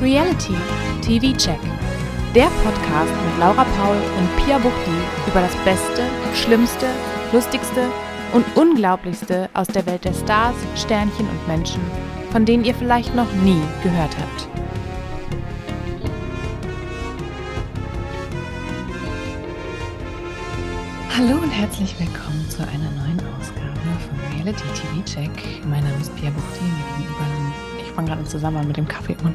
Reality TV Check. Der Podcast mit Laura Paul und Pia Buchti über das Beste, Schlimmste, Lustigste und Unglaublichste aus der Welt der Stars, Sternchen und Menschen, von denen ihr vielleicht noch nie gehört habt. Hallo und herzlich willkommen zu einer neuen Ausgabe von Reality TV Check. Mein Name ist Pia Buchti. Mir gegenüber, ich fange gerade zusammen mit dem Kaffee an.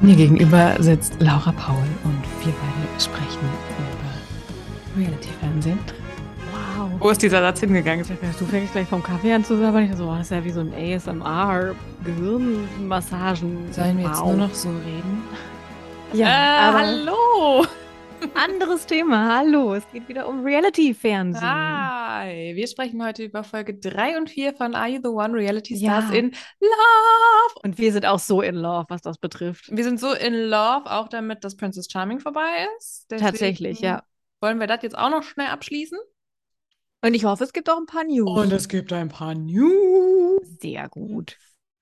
Mir gegenüber sitzt Laura Paul und wir beide sprechen über Reality-Fernsehen. Wow. Wo ist dieser Satz hingegangen? Du fängst gleich vom Kaffee an zu sabbern. Ich so, das ist ja wie so ein ASMR, Gehirnmassagen. Sollen wir jetzt Wow. nur noch so reden? Ja, äh, hallo! Anderes Thema. Hallo, es geht wieder um Reality-Fernsehen. Hi! Wir sprechen heute über Folge 3 und 4 von Are You the One Reality Ja. Stars in Love. Und wir sind auch so in love, was das betrifft. Wir sind so in Love, auch damit, dass Princess Charming vorbei ist. Deswegen Tatsächlich, ja. Wollen wir das jetzt auch noch schnell abschließen? Und ich hoffe, es gibt auch ein paar News. es gibt ein paar News. Sehr gut.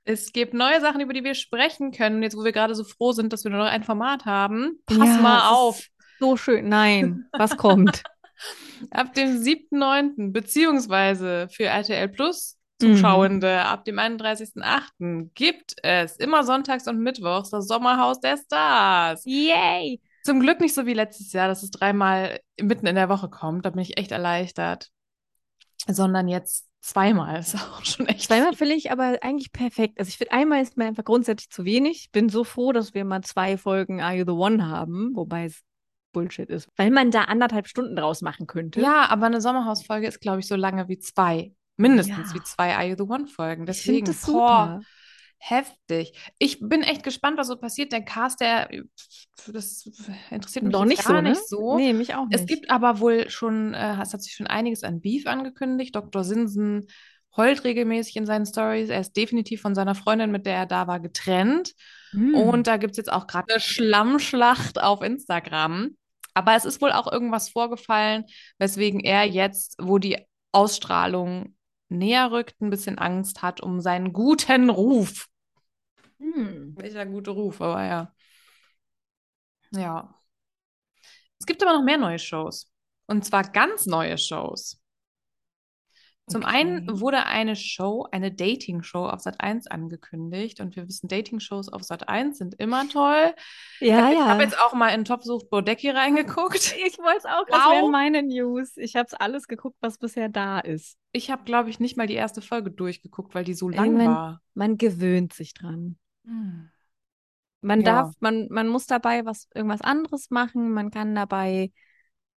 Es gibt neue Sachen, über die wir sprechen können. Jetzt, wo wir gerade so froh sind, dass wir nur noch ein Format haben. Pass Ja, mal auf. So schön. Nein, was kommt? Ab dem 7.9. beziehungsweise für RTL Plus Mhm. Zuschauende ab dem 31.8. gibt es immer sonntags und mittwochs das Sommerhaus der Stars. Yay! Zum Glück nicht so wie letztes Jahr, dass es dreimal mitten in der Woche kommt. Da bin ich echt erleichtert. Sondern jetzt zweimal. Ist auch schon echt. Zweimal finde ich aber eigentlich perfekt. Also ich finde, einmal ist mir einfach grundsätzlich zu wenig. Ich bin so froh, dass wir mal zwei Folgen Are You the One haben, wobei es Bullshit ist. Weil man da anderthalb Stunden draus machen könnte. Ja, aber eine Sommerhausfolge ist, glaube ich, so lange wie zwei. Mindestens Ja. wie zwei Are You the One Folgen. ich Deswegen, das boah, super. heftig. Ich bin echt gespannt, was so passiert. Der Cast, der, das interessiert mich jetzt nicht gar so, ne? nicht so. Nee, mich auch nicht. Es gibt aber wohl schon, äh, es hat sich schon einiges an Beef angekündigt. Dr. Sinsen heult regelmäßig in seinen Stories. Er ist definitiv von seiner Freundin, mit der er da war, getrennt. Hm. Und da gibt es jetzt auch gerade eine Schlammschlacht auf Instagram. Aber es ist wohl auch irgendwas vorgefallen, weswegen er jetzt, wo die Ausstrahlung näher rückt, ein bisschen Angst hat um seinen guten Ruf. Hm. Welcher gute Ruf, aber ja. Ja. Es gibt aber noch mehr neue Shows. Und zwar ganz neue Shows. Zum Okay. einen wurde eine Show, eine Dating-Show auf Sat1 angekündigt. Und wir wissen, Dating-Shows auf Sat1 sind immer toll. Ja, ich ja. habe jetzt auch mal in Top sucht Bodecki reingeguckt. ich wollte es auch, das wären meine News. Ich habe es alles geguckt, was bisher da ist. Ich habe, glaube ich, nicht mal die erste Folge durchgeguckt, weil die so lang Irgendwann- war. Man gewöhnt sich dran. Hm. Man Ja. darf, man, man muss dabei was, irgendwas anderes machen. Man kann dabei,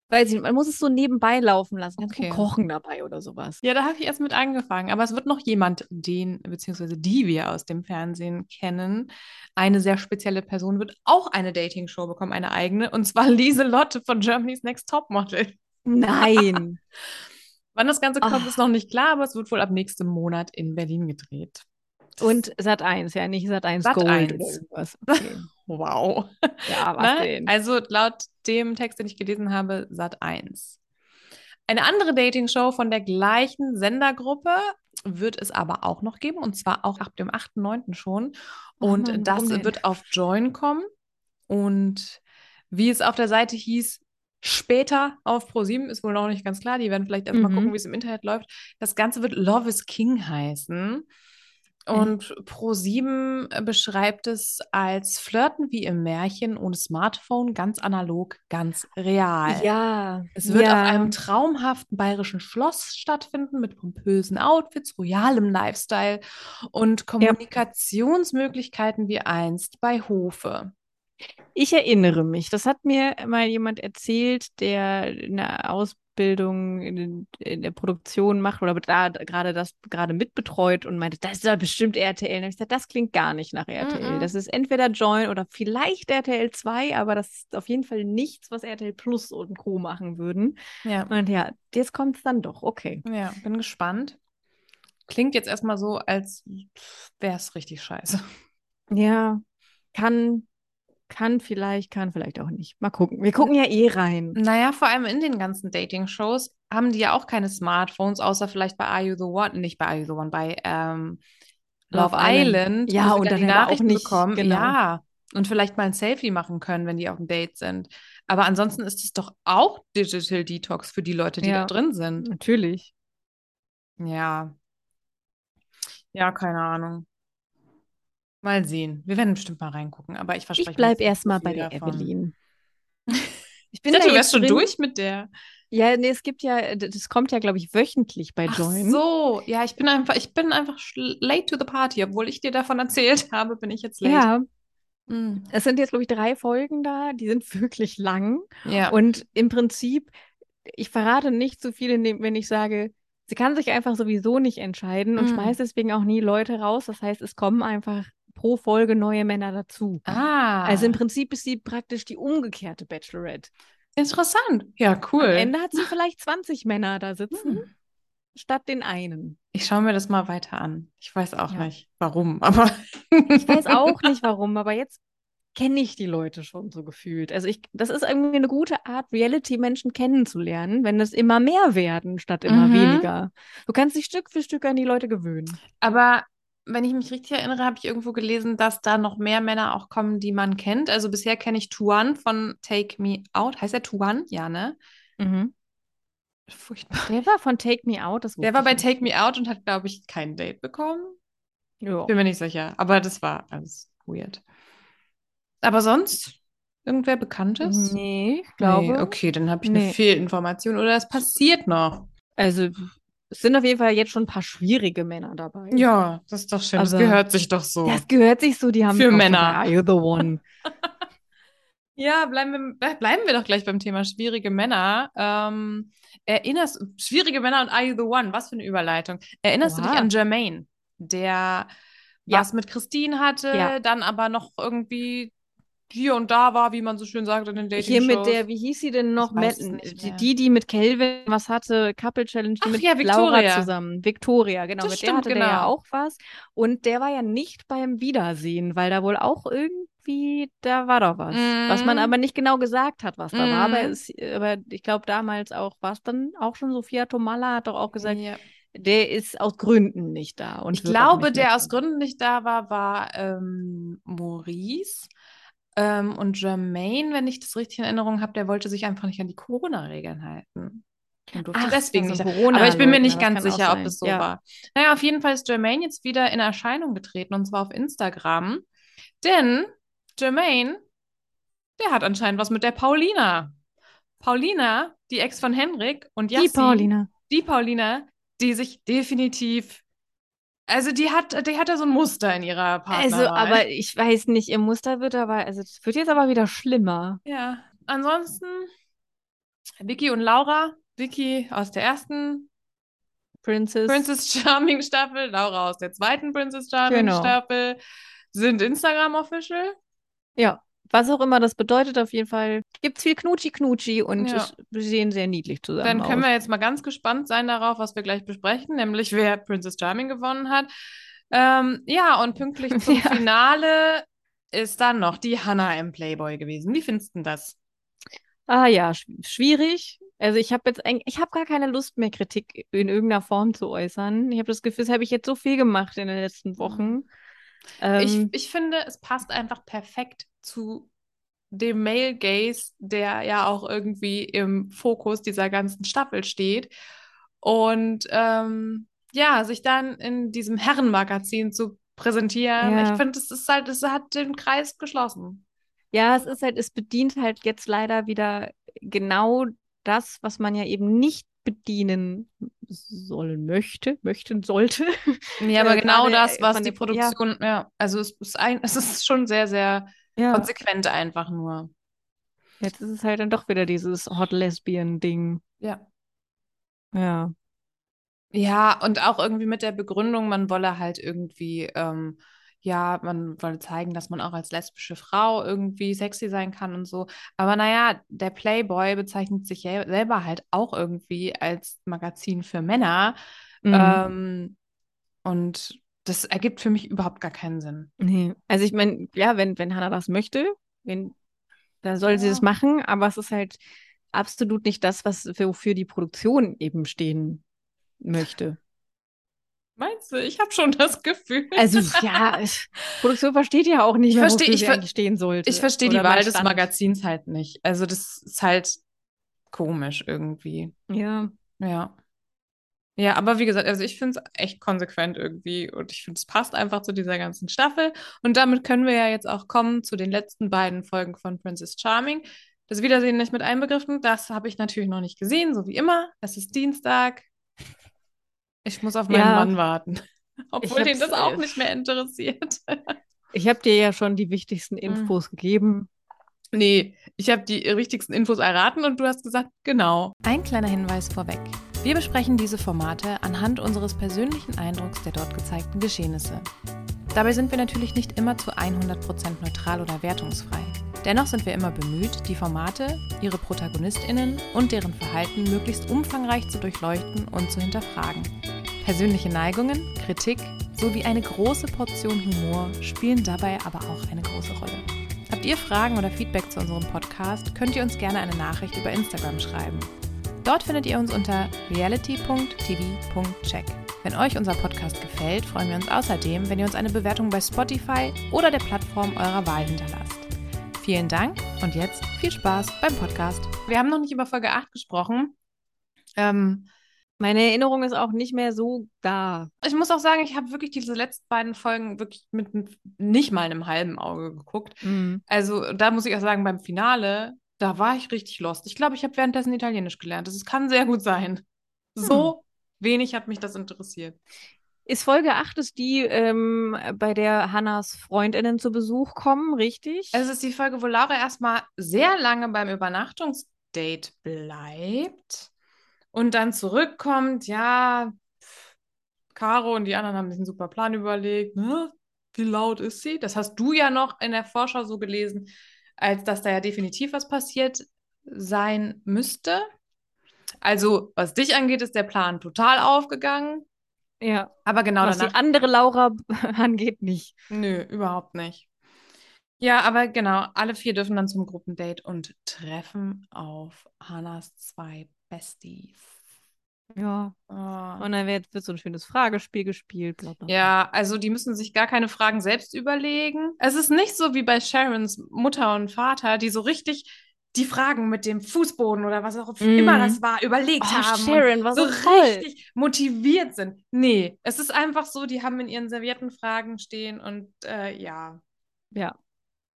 weiß ich man muss es so nebenbei laufen lassen. Ganz Okay. kochen dabei oder sowas. Ja, da habe ich erst mit angefangen. Aber es wird noch jemand, den, beziehungsweise die wir aus dem Fernsehen kennen. Eine sehr spezielle Person wird auch eine Dating-Show bekommen, eine eigene. Und zwar Lieselotte von Germany's Next Topmodel. Nein. Wann das Ganze kommt, Ach. ist noch nicht klar, aber es wird wohl ab nächstem Monat in Berlin gedreht. Und Sat 1, ja, nicht Sat 1 Sat. Gold 1. oder irgendwas. Okay. Wow. Ja, was Ne? Also laut dem Text, den ich gelesen habe, Sat 1. Eine andere Dating-Show von der gleichen Sendergruppe wird es aber auch noch geben und zwar auch ab dem 8.9. schon. Oh Und Mann, das denn? wird auf Join kommen. Und wie es auf der Seite hieß, später auf ProSieben ist wohl noch nicht ganz klar. Die werden vielleicht erstmal Mhm. gucken, wie es im Internet läuft. Das Ganze wird Love is King heißen. Und ProSieben beschreibt es als Flirten wie im Märchen ohne Smartphone, ganz analog, ganz real. Ja. Es wird ja. auf einem traumhaften bayerischen Schloss stattfinden mit pompösen Outfits, royalem Lifestyle und Kommunikationsmöglichkeiten wie einst bei Hofe. Ich erinnere mich, das hat mir mal jemand erzählt, der eine Ausbildung in, in der Produktion macht oder da gerade das gerade mitbetreut und meinte, das ist ja bestimmt RTL. Und hab ich gesagt, das klingt gar nicht nach RTL. Mhm. Das ist entweder Join oder vielleicht RTL 2, aber das ist auf jeden Fall nichts, was RTL Plus und Co. machen würden. Ja. Und ja, jetzt kommt es dann doch. Okay. Ja, bin gespannt. Klingt jetzt erstmal so, als wäre es richtig scheiße. Ja, kann, kann vielleicht, kann vielleicht auch nicht. Mal gucken. Wir gucken ja eh rein. Naja, vor allem in den ganzen Dating-Shows haben die ja auch keine Smartphones, außer vielleicht bei Are You the One, nicht bei Are You the One, bei ähm, Love, Love Island, Island. Ja, und dann die aber auch Nachrichten nicht, bekommen. genau. Ja, und vielleicht mal ein Selfie machen können, wenn die auf dem Date sind. Aber ansonsten ist es doch auch Digital Detox für die Leute, die Ja. da drin sind. Natürlich. Ja. Ja, keine Ahnung. Mal sehen. Wir werden bestimmt mal reingucken, aber ich verspreche Ich bleibe erstmal bei der davon. Evelyn. Ich Ich bin dachte, da du wärst schon drin. durch mit der. Ja, nee, es gibt ja, das kommt ja, glaube ich, wöchentlich bei Ach Join. so, ja, ich bin einfach, ich bin einfach late to the party, obwohl ich dir davon erzählt habe, bin ich jetzt late. Ja, Mm. es sind jetzt, glaube ich, drei Folgen da, die sind wirklich lang. Ja. Und im Prinzip, ich verrate nicht so viel, wenn ich sage, sie kann sich einfach sowieso nicht entscheiden und Mm. schmeißt deswegen auch nie Leute raus. Das heißt, es kommen einfach pro Folge neue Männer dazu. ah, Also im Prinzip ist sie praktisch die umgekehrte Bachelorette. interessant. Ja, cool. Am Ende hat sie vielleicht 20 Männer da sitzen, Hm. statt den einen. Ich schaue mir das mal weiter an. Ich weiß auch Ja. nicht, warum, aber Ich weiß auch nicht warum, aber jetzt kenne ich die Leute schon so gefühlt. Also ich, das ist irgendwie eine gute Art, Reality-Menschen kennenzulernen, wenn es immer mehr werden, statt immer Mhm. weniger. Du kannst dich Stück für Stück an die Leute gewöhnen. Aber wenn ich mich richtig erinnere, habe ich irgendwo gelesen, dass da noch mehr Männer auch kommen, die man kennt. Also bisher kenne ich Tuan von Take Me Out. Heißt er Tuan? Ja, ne? Furchtbar. Der war von Take Me Out, das Der war bei nicht. Take Me Out und hat, glaube ich, kein Date bekommen. Ja. Bin mir nicht sicher. Aber das war alles weird. Aber sonst? Irgendwer Bekanntes? Nee, ich glaube. Nee, okay, dann habe ich eine Nee. Fehlinformation oder es passiert noch. Also es sind auf jeden Fall jetzt schon ein paar schwierige Männer dabei. Ja, das ist doch schön. Das Aber- gehört sich doch so. Das gehört sich so, die haben Für Männer. Are You the One? Ja, bleiben wir, ble- bleiben wir doch gleich beim Thema schwierige Männer. Ähm, erinnerst schwierige Männer und Are You the One? Was für eine Überleitung. Erinnerst du dich an Jermaine, der Ja. was mit Christine hatte, Ja. dann aber noch irgendwie hier und da war, wie man so schön sagt in den Dating Hier mit der, wie hieß sie denn noch? Nicht die, die, mit Kelvin was hatte, Couple Challenge, die Ach mit ja, Laura Victoria. zusammen. Victoria, genau. Das mit der stimmt, hatte der ja genau. auch was. Und der war ja nicht beim Wiedersehen, weil da wohl auch irgendwie, da war doch was. Was man Mhm. aber nicht genau gesagt hat, was da war. Aber, Mhm. es, aber ich glaube damals auch, war es dann auch schon Sophia Tomalla hat doch auch gesagt, Ja. der ist aus Gründen nicht da. Und Ich glaube, der aus Gründen nicht da war, war ähm, Maurice. Ähm, und Jermaine, wenn ich das richtig in Erinnerung habe, der wollte sich einfach nicht an die Corona-Regeln halten. Und durfte Ach, deswegen nicht. da- Aber ich bin mir nicht ganz sicher, ob es so Ja. war. Naja, auf jeden Fall ist Jermaine jetzt wieder in Erscheinung getreten und zwar auf Instagram. Denn Jermaine, der hat anscheinend was mit der Paulina. Paulina, die Ex von Henrik und Die Yassin, Paulina. die Paulina, die sich definitiv, also die hat, die hat da so ein Muster in ihrer Partnerwahl. Also, aber ich weiß nicht, ihr Muster wird aber, also es wird jetzt aber wieder schlimmer. Ja, ansonsten Vicky und Laura. Vicky aus der ersten Princess. Princess Charming Staffel, Laura aus der zweiten Princess Charming Genau. Staffel sind Instagram official. Ja, was auch immer das bedeutet, auf jeden Fall gibt's viel Knutschi-Knutschi und Ja. es- sehen sehr niedlich zusammen Dann können aus. wir jetzt mal ganz gespannt sein darauf, was wir gleich besprechen, nämlich wer Princess Charming gewonnen hat. Ähm, ja, und pünktlich zum Ja. Finale ist dann noch die Hannah im Playboy gewesen. Wie findest du das? Ah ja, sch schwierig. Also ich habe jetzt eigentlich, ich habe gar keine Lust mehr, Kritik in irgendeiner Form zu äußern. Ich habe das Gefühl, das habe ich jetzt so viel gemacht in den letzten Wochen. Ich, Ähm, ich finde, es passt einfach perfekt zu dem Male Gaze, der ja auch irgendwie im Fokus dieser ganzen Staffel steht. Und ähm, ja, sich dann in diesem Herrenmagazin zu präsentieren, Ja. ich finde, es ist halt, es hat den Kreis geschlossen. Ja, es ist halt, es bedient halt jetzt leider wieder genau das, was man ja eben nicht bedienen sollen möchte, möchten sollte. Ja, aber Äh, genau das, was die Produktion, ja, also es ist ein, es ist schon sehr, sehr Ja, konsequent einfach nur. jetzt ist es halt dann doch wieder dieses Hot Lesbian-Ding. Ja. Ja. Ja, und auch irgendwie mit der Begründung, man wolle halt irgendwie, ähm, ja, man wolle zeigen, dass man auch als lesbische Frau irgendwie sexy sein kann und so. Aber naja, der Playboy bezeichnet sich ja selber halt auch irgendwie als Magazin für Männer. Mhm. Ähm, und das ergibt für mich überhaupt gar keinen Sinn. Nee. Also ich meine, ja, wenn, wenn Hannah das möchte, wenn, dann soll sie Ja. das machen, aber es ist halt absolut nicht das, was für, wofür die Produktion eben stehen möchte. Meinst du? Ich habe schon das Gefühl. Also ja, Produktion versteht ja auch nicht, ich mehr, versteh, ich, eigentlich stehen sollte. Ich verstehe die Wahl des Magazins halt nicht. Also das ist halt komisch irgendwie. Ja. Ja. Ja, aber wie gesagt, also ich finde es echt konsequent irgendwie und ich finde, es passt einfach zu dieser ganzen Staffel. Und damit können wir ja jetzt auch kommen zu den letzten beiden Folgen von Princess Charming. Das Wiedersehen nicht mit einbegriffen, das habe ich natürlich noch nicht gesehen, so wie immer. Es ist Dienstag. Ich muss auf meinen ja. Mann warten. Obwohl den das auch nicht mehr interessiert. ich habe dir ja schon die wichtigsten hm. Infos mhm. gegeben. Nee, ich habe die wichtigsten Infos erraten und du hast gesagt, genau. Ein kleiner Hinweis vorweg. Wir besprechen diese Formate anhand unseres persönlichen Eindrucks der dort gezeigten Geschehnisse. Dabei sind wir natürlich nicht immer zu 100% neutral oder wertungsfrei. Dennoch sind wir immer bemüht, die Formate, ihre Protagonistinnen und deren Verhalten möglichst umfangreich zu durchleuchten und zu hinterfragen. Persönliche Neigungen, Kritik sowie eine große Portion Humor spielen dabei aber auch eine große Rolle. Habt ihr Fragen oder Feedback zu unserem Podcast, könnt ihr uns gerne eine Nachricht über Instagram schreiben. Dort findet ihr uns unter reality.tv.check. Wenn euch unser Podcast gefällt, freuen wir uns außerdem, wenn ihr uns eine Bewertung bei Spotify oder der Plattform eurer Wahl hinterlasst. Vielen Dank und jetzt viel Spaß beim Podcast. Wir haben noch nicht über Folge 8 gesprochen. Ähm, meine Erinnerung ist auch nicht mehr so da. Ich muss auch sagen, ich habe wirklich diese letzten beiden Folgen wirklich mit nicht mal einem halben Auge geguckt. Mhm. Also da muss ich auch sagen, beim Finale da war ich richtig lost. Ich glaube, ich habe währenddessen Italienisch gelernt. Das kann sehr gut sein. So hm. wenig hat mich das interessiert. Ist Folge 8 ist die, ähm, bei der Hannas FreundInnen zu Besuch kommen, richtig? Es ist die Folge, wo Laura erstmal sehr lange beim Übernachtungsdate bleibt und dann zurückkommt. Ja, Caro und die anderen haben sich einen super Plan überlegt. Ne? Wie laut ist sie? Das hast du ja noch in der Vorschau so gelesen als dass da ja definitiv was passiert sein müsste. Also, was dich angeht, ist der Plan total aufgegangen. Ja. Aber genau was danach. die andere Laura angeht, nicht. Nö, überhaupt nicht. Ja, aber genau, alle vier dürfen dann zum Gruppendate und treffen auf Hannas zwei Besties. Ja. Oh. Und dann wird, wird so ein schönes Fragespiel gespielt. Blablabla. Ja, also die müssen sich gar keine Fragen selbst überlegen. Es ist nicht so wie bei Sharons Mutter und Vater, die so richtig die Fragen mit dem Fußboden oder was auch mm. immer das war, überlegt oh, haben. Sharon war so, so richtig motiviert sind. Nee, es ist einfach so, die haben in ihren servierten Fragen stehen und äh, ja. Ja.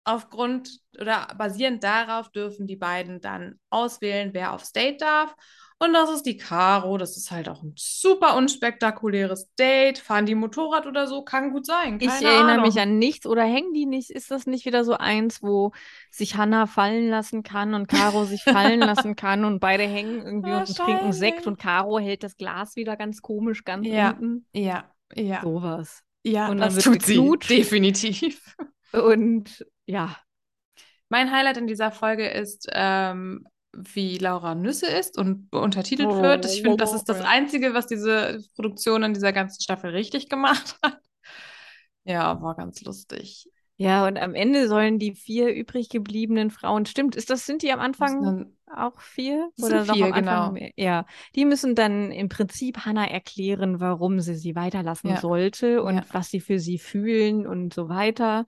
Aufgrund oder basierend darauf dürfen die beiden dann auswählen, wer aufs Date darf. Und das ist die Caro. Das ist halt auch ein super unspektakuläres Date. Fahren die Motorrad oder so? Kann gut sein. Keine ich erinnere Ahnung. mich an nichts. Oder hängen die nicht? Ist das nicht wieder so eins, wo sich Hanna fallen lassen kann und Caro sich fallen lassen kann und beide hängen irgendwie und trinken Sekt und Caro hält das Glas wieder ganz komisch ganz ja. unten? Ja, ja. Sowas. Ja, und das tut sie. Definitiv. Und ja. Mein Highlight in dieser Folge ist ähm, wie Laura Nüsse ist und untertitelt oh, wird. Ich finde, das ist das Einzige, was diese Produktion in dieser ganzen Staffel richtig gemacht hat. Ja, war ganz lustig. Ja, und am Ende sollen die vier übrig gebliebenen Frauen, stimmt, ist das, sind die am Anfang auch vier? Oder sind vier, genau. Mehr? Ja, die müssen dann im Prinzip Hannah erklären, warum sie sie weiterlassen ja. sollte und ja. was sie für sie fühlen und so weiter.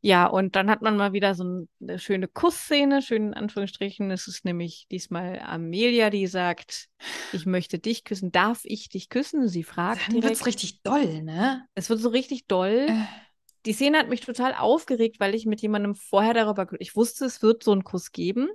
Ja, und dann hat man mal wieder so eine schöne Kussszene, schön in Anführungsstrichen. Es ist nämlich diesmal Amelia, die sagt, ich möchte dich küssen. Darf ich dich küssen? Sie fragt. Dann wird es richtig doll, ne? Es wird so richtig doll. Äh. Die Szene hat mich total aufgeregt, weil ich mit jemandem vorher darüber, ich wusste, es wird so einen Kuss geben.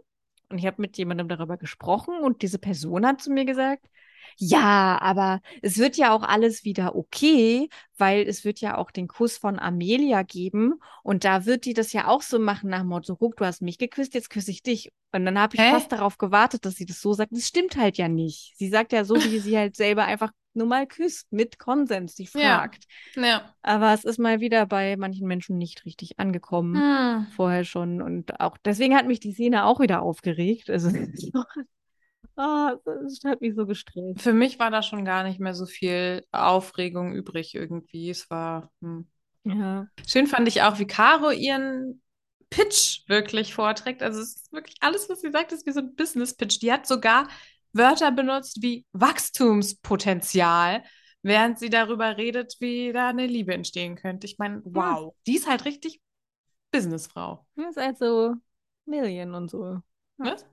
Und ich habe mit jemandem darüber gesprochen und diese Person hat zu mir gesagt, ja, aber es wird ja auch alles wieder okay, weil es wird ja auch den Kuss von Amelia geben und da wird die das ja auch so machen nach Motto, guck, du hast mich geküsst, jetzt küsse ich dich. Und dann habe ich Hä? fast darauf gewartet, dass sie das so sagt. Das stimmt halt ja nicht. Sie sagt ja so, wie sie halt selber einfach nur mal küsst, mit Konsens, die fragt. Ja. ja. Aber es ist mal wieder bei manchen Menschen nicht richtig angekommen, hm. vorher schon. Und auch deswegen hat mich die Szene auch wieder aufgeregt. Also Ah, das hat mich so gestresst. Für mich war da schon gar nicht mehr so viel Aufregung übrig irgendwie. Es war. Hm. Ja. Schön fand ich auch, wie Caro ihren Pitch wirklich vorträgt. Also es ist wirklich alles, was sie sagt, ist wie so ein Business-Pitch. Die hat sogar Wörter benutzt wie Wachstumspotenzial, während sie darüber redet, wie da eine Liebe entstehen könnte. Ich meine, wow, die ist halt richtig Businessfrau. Das ist halt so Million und so. Was?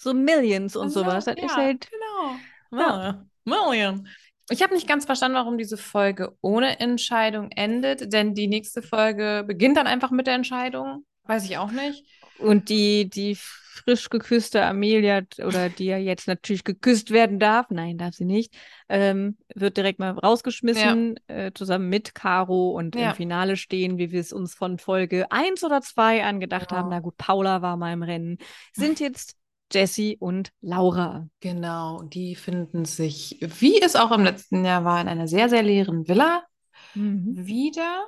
So Millions und Also, sowas. Das ja, ist halt. Genau. Ja. Million. Ich habe nicht ganz verstanden, warum diese Folge ohne Entscheidung endet, denn die nächste Folge beginnt dann einfach mit der Entscheidung. Weiß ich auch nicht. Und die, die frisch geküsste Amelia, oder die ja jetzt natürlich geküsst werden darf, nein, darf sie nicht, ähm, wird direkt mal rausgeschmissen, äh, zusammen mit Caro und Ja. im Finale stehen, wie wir es uns von Folge 1 oder 2 angedacht Genau. haben. Na gut, Paula war mal im Rennen. Sind jetzt Jessie und Laura. Genau, die finden sich, wie es auch im letzten Jahr war, in einer sehr, sehr leeren Villa wieder.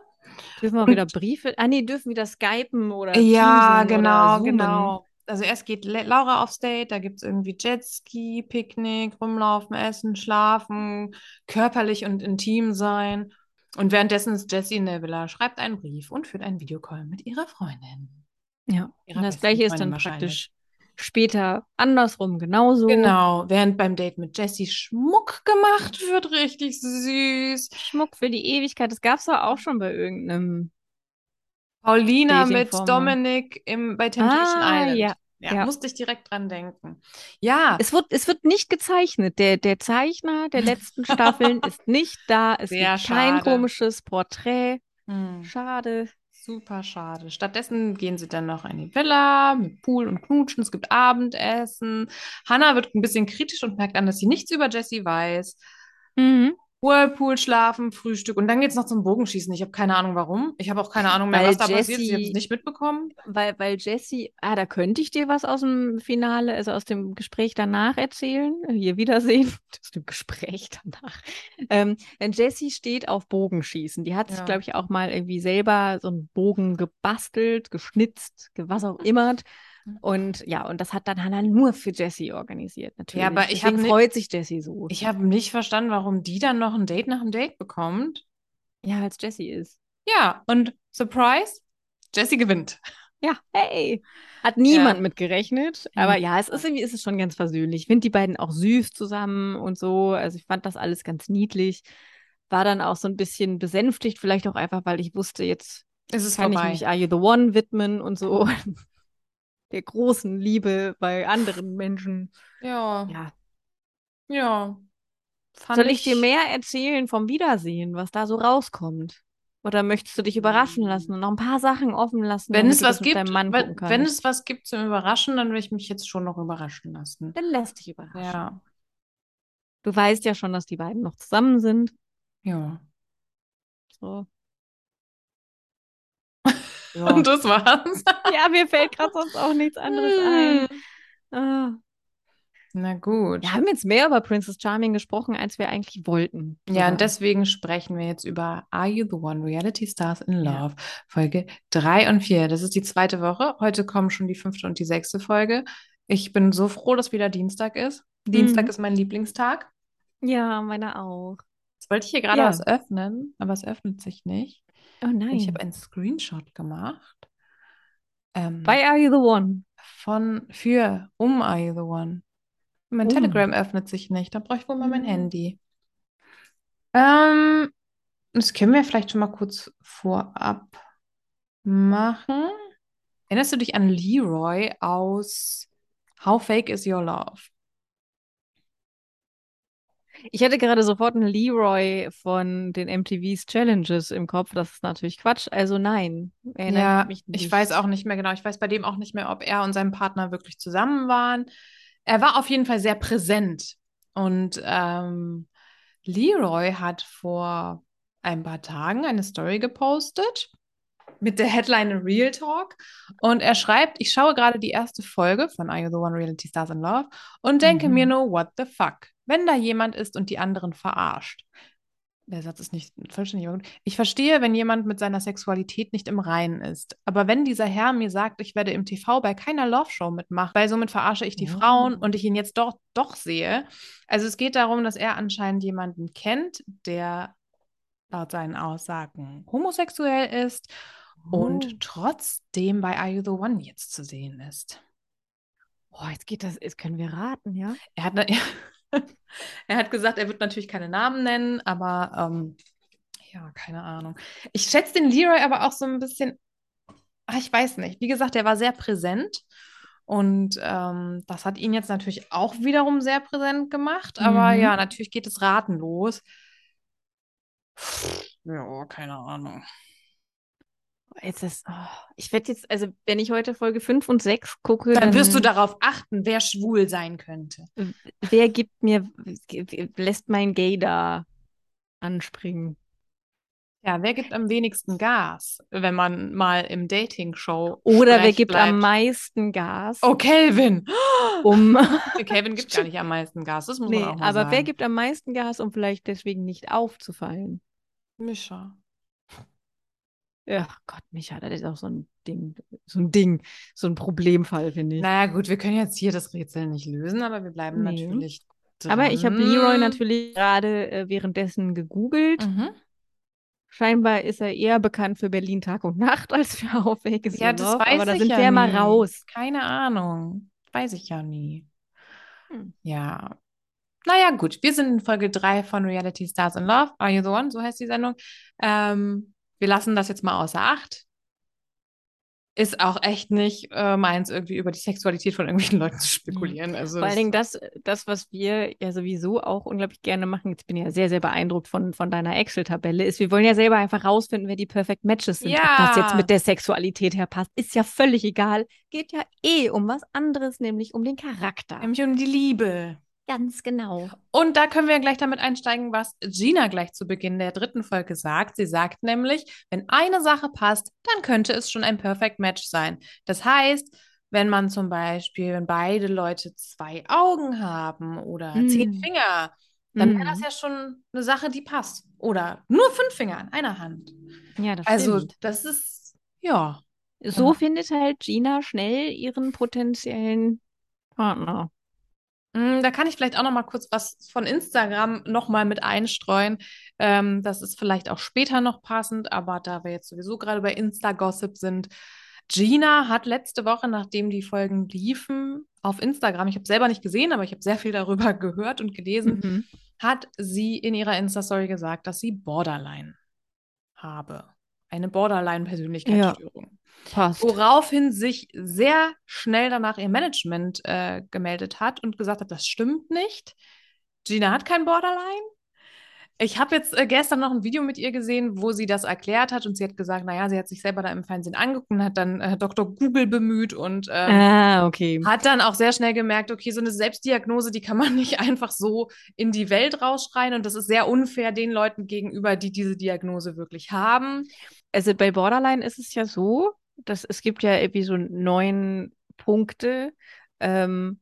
Dürfen wir auch Und- wieder Briefe, ah nee, dürfen wieder skypen oder Ja, genau, oder genau. Also erst geht Laura aufs Date, da gibt es irgendwie Jetski, Picknick, rumlaufen, essen, schlafen, körperlich und intim sein. Und währenddessen ist Jessie in der Villa, schreibt einen Brief und führt einen Videocall mit ihrer Freundin. Ja, Ihrer und das gleiche ist dann praktisch später andersrum genauso. Genau, während beim Date mit Jessie Schmuck gemacht wird, richtig süß. Schmuck für die Ewigkeit, das gab es doch auch schon bei irgendeinem. Paulina mit. Dominik im, bei Temptation Ah, Island. ja, Ja, ja. musste ich direkt dran denken. Ja, Es wird, es wird nicht gezeichnet. Der, der Zeichner der letzten Staffeln ist nicht da. Es Sehr gibt kein komisches Porträt. hm, Schade. Super schade. Stattdessen gehen sie dann noch in die Villa mit Pool und Knutschen. Es gibt Abendessen. Hannah wird ein bisschen kritisch und merkt an, dass sie nichts über Jessie weiß. Mhm. Whirlpool, schlafen, Frühstück und dann geht's noch zum Bogenschießen. Ich habe keine Ahnung warum. Ich habe auch keine Ahnung mehr, Weil was da passiert ist. Ich habe es Jessie- nicht mitbekommen. Weil, weil Jessie, ah, da könnte ich dir was aus dem Finale, also aus dem Gespräch danach erzählen. Hier Wiedersehen. Aus dem Gespräch danach. Ähm, denn Jessie steht auf Bogenschießen. Die hat sich, Ja. glaube ich, auch mal irgendwie selber so einen Bogen gebastelt, geschnitzt, ge- was auch immer. Und ja, und das hat dann Hannah nur für Jessie organisiert, natürlich. aber ich Deswegen hab ni- freut sich Jessie so. Ich habe nicht verstanden, warum die dann noch ein Date nach dem Date bekommt. ja, als Jessie ist. Ja, und Surprise, Jessie gewinnt. Ja, hey. Hat niemand Ja. mit gerechnet. Aber ja, es ist irgendwie ist es schon ganz versöhnlich. Ich finde die beiden auch süß zusammen und so. Also ich fand das alles ganz niedlich. War dann auch so ein bisschen besänftigt, vielleicht auch einfach, weil ich wusste, jetzt Es ist kann ich vorbei. mich Are You the One widmen und so. Der großen Liebe bei anderen Menschen. Ja, Ja. ja. Soll ich dir mehr erzählen vom Wiedersehen, was da so rauskommt? Oder möchtest du dich überraschen lassen und noch ein paar Sachen offen lassen, Wenn es was gibt, wenn, wenn es was gibt zum Überraschen, dann will ich mich jetzt schon noch überraschen lassen. Dann lässt dich überraschen. Ja, Du weißt ja schon, dass die beiden noch zusammen sind. ja. So. Ja, Und das war's. ja mir fällt gerade sonst auch nichts anderes ein. Ah. Na gut. Wir haben jetzt mehr über Princess Charming gesprochen, als wir eigentlich wollten. Ja, und deswegen sprechen wir jetzt über Are You the One? Reality Stars in Ja. Love, Folge 3 und 4. Das ist die zweite Woche. Heute kommen schon die fünfte und die sechste Folge. Ich bin so froh, dass wieder Dienstag ist. Dienstag Mhm. ist mein Lieblingstag. Ja, meine auch. Jetzt wollte ich hier gerade Ja. was öffnen, aber es öffnet sich nicht. Oh nein. ich habe einen Screenshot gemacht. Ähm, Bei Are You the One? von für um Are You the One. Mein Um. Telegram öffnet sich nicht. Da brauche ich wohl mal mein Mhm. Handy. Ähm, das können wir vielleicht schon mal kurz vorab machen. Erinnerst du dich an Leroy aus How Fake Is Your Love? Ich hatte gerade sofort einen Leroy von den MTV's Challenges im Kopf. Das ist natürlich Quatsch. Also nein, Ja, ich weiß auch nicht mehr genau. Ich weiß bei dem auch nicht mehr, ob er und sein Partner wirklich zusammen waren. Er war auf jeden Fall sehr präsent. Und ähm, Leroy hat vor ein paar Tagen eine Story gepostet mit der Headline Real Talk. Und er schreibt, ich schaue gerade die erste Folge von Are You the One Reality Stars in Love und denke Mhm. mir nur, what the fuck? Wenn da jemand ist und die anderen verarscht. Der Satz ist nicht vollständig. aber gut. Ich verstehe, wenn jemand mit seiner Sexualität nicht im Reinen ist. Aber wenn dieser Herr mir sagt, ich werde im TV bei keiner Love-Show mitmachen, weil somit verarsche ich die Oh. Frauen und ich ihn jetzt doch, doch sehe. Also es geht darum, dass er anscheinend jemanden kennt, der laut seinen Aussagen homosexuell ist Oh. und trotzdem bei Are You the One jetzt zu sehen ist. Boah, jetzt geht das, jetzt können wir raten, ja? Er hat, ne- er hat gesagt, er wird natürlich keine Namen nennen, aber ähm, ja, keine Ahnung. Ich schätze den Leroy aber auch so ein bisschen, ach, ich weiß nicht. Wie gesagt, er war sehr präsent. Und ähm, das hat ihn jetzt natürlich auch wiederum sehr präsent gemacht. Aber Mhm. ja, natürlich geht es ratenlos. Ja, keine Ahnung. Jetzt ist, oh, ich werde jetzt, also wenn ich heute Folge 5 und 6 gucke, Dann wirst du dann darauf achten, wer schwul sein könnte. wer gibt mir, lässt mein Gay da anspringen? Ja, wer gibt am wenigsten Gas, wenn man mal im Dating-Show Oder wer gibt am bleibt? meisten Gas, Oh, Kelvin! um. Kelvin gibt gar nicht am meisten Gas, das muss nee, man auch mal aber sagen. wer gibt am meisten Gas, um vielleicht deswegen nicht aufzufallen? Mischa. Ja, Gott, Micha, das ist auch so ein Ding, so ein Ding, so ein Problemfall, finde ich. Naja, gut, wir können jetzt hier das Rätsel nicht lösen, aber wir bleiben Nee. natürlich Aber ich habe. Leroy natürlich gerade äh, währenddessen gegoogelt. Mhm. Scheinbar ist er eher bekannt für Berlin Tag und Nacht als für Auf Vegas Ja, das weiß aber da ich sind ja wir ja mal raus. Keine Ahnung. Weiß ich ja nie. Hm. Ja. Naja, gut. Wir sind in Folge 3 von Reality Stars in Love. Are You the One? So heißt die Sendung. Ähm, wir lassen das jetzt mal außer Acht. Ist auch echt nicht äh, meins, irgendwie über die Sexualität von irgendwelchen Leuten zu spekulieren. Also Vor allen Dingen das, das, was wir ja sowieso auch unglaublich gerne machen, jetzt bin ich ja sehr, sehr beeindruckt von, von deiner Excel-Tabelle, ist, wir wollen ja selber einfach rausfinden, wer die Perfect Matches sind. Ob das jetzt Ja. mit der Sexualität her passt, ist ja völlig egal. Geht ja eh um was anderes, nämlich um den Charakter. nämlich um die Liebe. Ganz genau. Und da können wir gleich damit einsteigen, was Gina gleich zu Beginn der dritten Folge sagt. Sie sagt nämlich, wenn eine Sache passt, dann könnte es schon ein Perfect Match sein. Das heißt, wenn man zum Beispiel, wenn beide Leute zwei Augen haben oder Mm. zehn Finger, dann wäre das Mhm. ja schon eine Sache, die passt. Oder nur fünf Finger an einer Hand. Ja, das Also, stimmt. das ist, ja. So Ja. findet halt Gina schnell ihren potenziellen Partner. Mm, Da kann ich vielleicht auch noch mal kurz was von Instagram noch mal mit einstreuen. Ähm, das ist vielleicht auch später noch passend, aber da wir jetzt sowieso gerade bei Insta-Gossip sind, Gina hat letzte Woche, nachdem die Folgen liefen, auf Instagram, ich habe selber nicht gesehen, aber ich habe sehr viel darüber gehört und gelesen, Mhm. hat sie in ihrer Insta-Story gesagt, dass sie Borderline habe. Eine Borderline-Persönlichkeitsstörung. Passt. Woraufhin sich sehr schnell danach ihr Management äh, gemeldet hat und gesagt hat, das stimmt nicht. Gina hat kein Borderline. Ich habe jetzt äh, gestern noch ein Video mit ihr gesehen, wo sie das erklärt hat und sie hat gesagt, naja, sie hat sich selber da im Fernsehen angeguckt und hat dann äh, Dr. Google bemüht und ähm, Ah, okay. hat dann auch sehr schnell gemerkt, okay, so eine Selbstdiagnose, die kann man nicht einfach so in die Welt rausschreien und das ist sehr unfair den Leuten gegenüber, die diese Diagnose wirklich haben. Also bei Borderline ist es ja so, dass es gibt ja irgendwie so neun Punkte, ähm,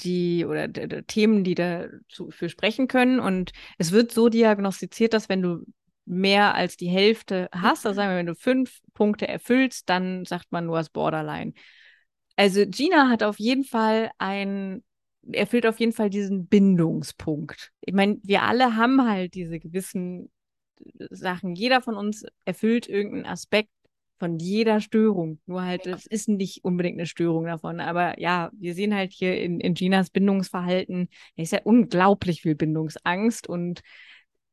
die oder Themen, die dazu für sprechen können. Und es wird so diagnostiziert, dass wenn du mehr als die Hälfte hast, also sagen wir, wenn du fünf Punkte erfüllst, dann sagt man, du hast Borderline. Also Gina hat auf jeden Fall ein, erfüllt auf jeden Fall diesen Bindungspunkt. Ich meine, wir alle haben halt diese gewissen Sachen. Jeder von uns erfüllt irgendeinen Aspekt von jeder Störung. Nur halt, es ist nicht unbedingt eine Störung davon. Aber ja, wir sehen halt hier in, in Ginas Bindungsverhalten, da ist ja unglaublich viel Bindungsangst und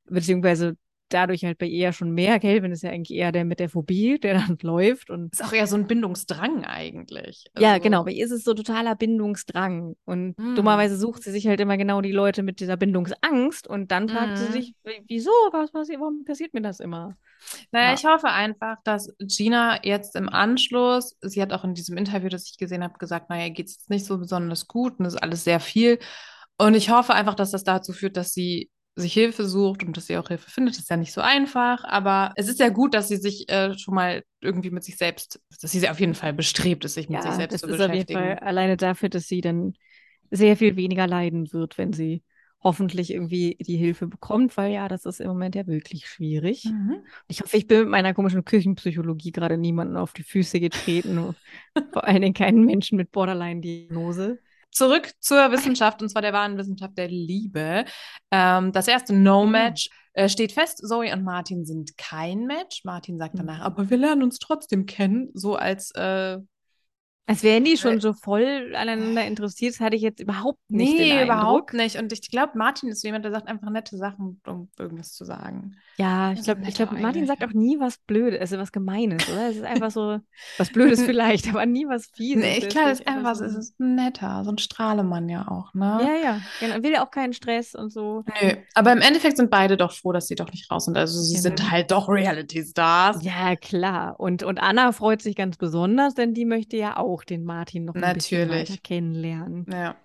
beziehungsweise dadurch halt bei ihr ja schon mehr. Kelvin ist ja eigentlich eher der mit der Phobie, der dann läuft und Ist auch eher so ein Bindungsdrang eigentlich. ja, Also- genau. Bei ihr ist es so totaler Bindungsdrang. Und Hm. dummerweise sucht sie sich halt immer genau die Leute mit dieser Bindungsangst. Und dann fragt sie Mhm. sich, wieso? Was passiert? Warum passiert mir das immer? Naja, Ja. ich hoffe einfach, dass Gina jetzt im Anschluss, sie hat auch in diesem Interview, das ich gesehen habe, gesagt, naja, geht es jetzt nicht so besonders gut und das ist alles sehr viel. Und ich hoffe einfach, dass das dazu führt, dass sie sich Hilfe sucht und dass sie auch Hilfe findet. Ist ja nicht so einfach, aber es ist ja gut, dass sie sich äh, schon mal irgendwie mit sich selbst, dass sie auf jeden Fall bestrebt ist, sich mit sich Ja, selbst das zu ist auf jeden beschäftigen. Fall alleine dafür, dass sie dann sehr viel weniger leiden wird, wenn sie hoffentlich irgendwie die Hilfe bekommt, weil ja, das ist im Moment ja wirklich schwierig. Mhm. Ich hoffe, ich bin mit meiner komischen Küchenpsychologie gerade niemanden auf die Füße getreten. Vor allen Dingen keinen Menschen mit Borderline-Diagnose. Zurück zur Wissenschaft, und zwar der wahren Wissenschaft der Liebe. Ähm, das erste No-Match äh, steht fest. Zoe und Martin sind kein Match. Martin sagt danach, Mhm. aber wir lernen uns trotzdem kennen, so als äh, Als wären die schon so voll aneinander interessiert, das hatte ich jetzt überhaupt nicht Nee, überhaupt nicht. Und ich glaube, Martin ist so jemand, der sagt einfach nette Sachen, um irgendwas zu sagen. Ja, ich glaube, ich glaub, Martin sagt auch nie was Blödes, also was Gemeines, oder? Es ist einfach so was Blödes vielleicht, aber nie was Fieses. Nee, ich glaube, wirklich ist einfach, so- es ist netter, so ein Strahlemann ja auch, ne? Ja, ja, genau. Will ja auch keinen Stress und so. Nö, aber im Endeffekt sind beide doch froh, dass sie doch nicht raus sind. Also sie sind Genau. halt doch Reality-Stars. Ja, klar. Und, und Anna freut sich ganz besonders, denn die möchte ja auch den Martin noch ein bisschen Natürlich. weiter kennenlernen. Ja.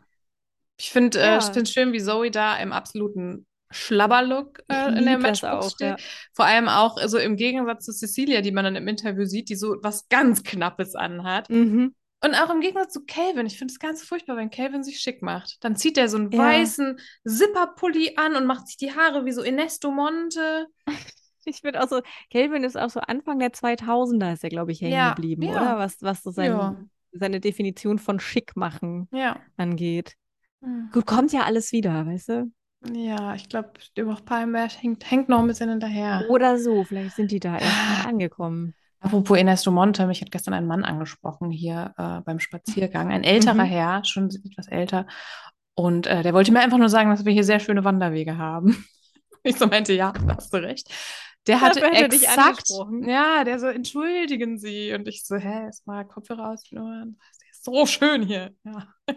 Ich finde äh, Ja. find's schön, wie Zoe da im absoluten Schlabberlook äh, in der Matchbox auch, steht. ja. Vor allem auch so im Gegensatz zu Cecilia, die man dann im Interview sieht, die so was ganz Knappes anhat. Mhm. Und auch im Gegensatz zu Calvin. Ich finde es ganz furchtbar, wenn Calvin sich schick macht. Dann zieht er so einen Ja. weißen Zipperpulli an und macht sich die Haare wie so Ernesto Monte. Ich finde auch so, Kelvin ist auch so Anfang der 2000er ist er, glaube ich, hängen Ja, geblieben, ja. oder? Was, was so sein, Ja. Seine Definition von schick machen Ja. angeht. Gut, kommt ja alles wieder, weißt du? Ja, ich glaube, Stewart Palmberg hängt, hängt noch ein bisschen hinterher. Oder so, vielleicht sind die da erst angekommen. Apropos Ernesto Monte, mich hat gestern ein Mann angesprochen hier äh, beim Spaziergang. Ein älterer Mhm. Herr, schon etwas älter. Und äh, der wollte mir einfach nur sagen, dass wir hier sehr schöne Wanderwege haben. Ich so meinte, ja, da hast du recht. Der hatte exakt, ja, der so, entschuldigen Sie. Und ich so, hä, ist mal Kopfhörer aus ist so schön hier. Ja.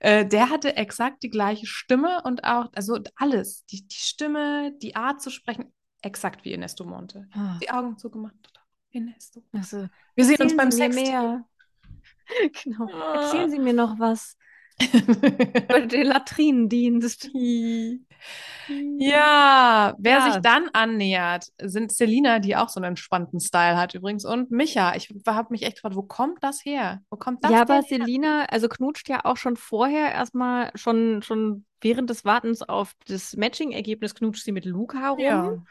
Äh, der hatte exakt die gleiche Stimme und auch, also alles, die, die Stimme, die Art zu sprechen, exakt wie Ernesto Monte. Ah, Die Augen zugemacht. Ernesto. Also, Wir sehen uns beim Sex. Genau. Ah. Erzählen Sie mir noch was über den Latrinendienst. Ja, wer Ja. sich dann annähert, sind Selina, die auch so einen entspannten Style hat übrigens, und Micha. Ich habe mich echt gefragt, wo kommt das her? Wo kommt das Ja, aber her? Selina, also knutscht ja auch schon vorher erstmal, schon, schon während des Wartens auf das Matching-Ergebnis knutscht sie mit Luca rum. Ja.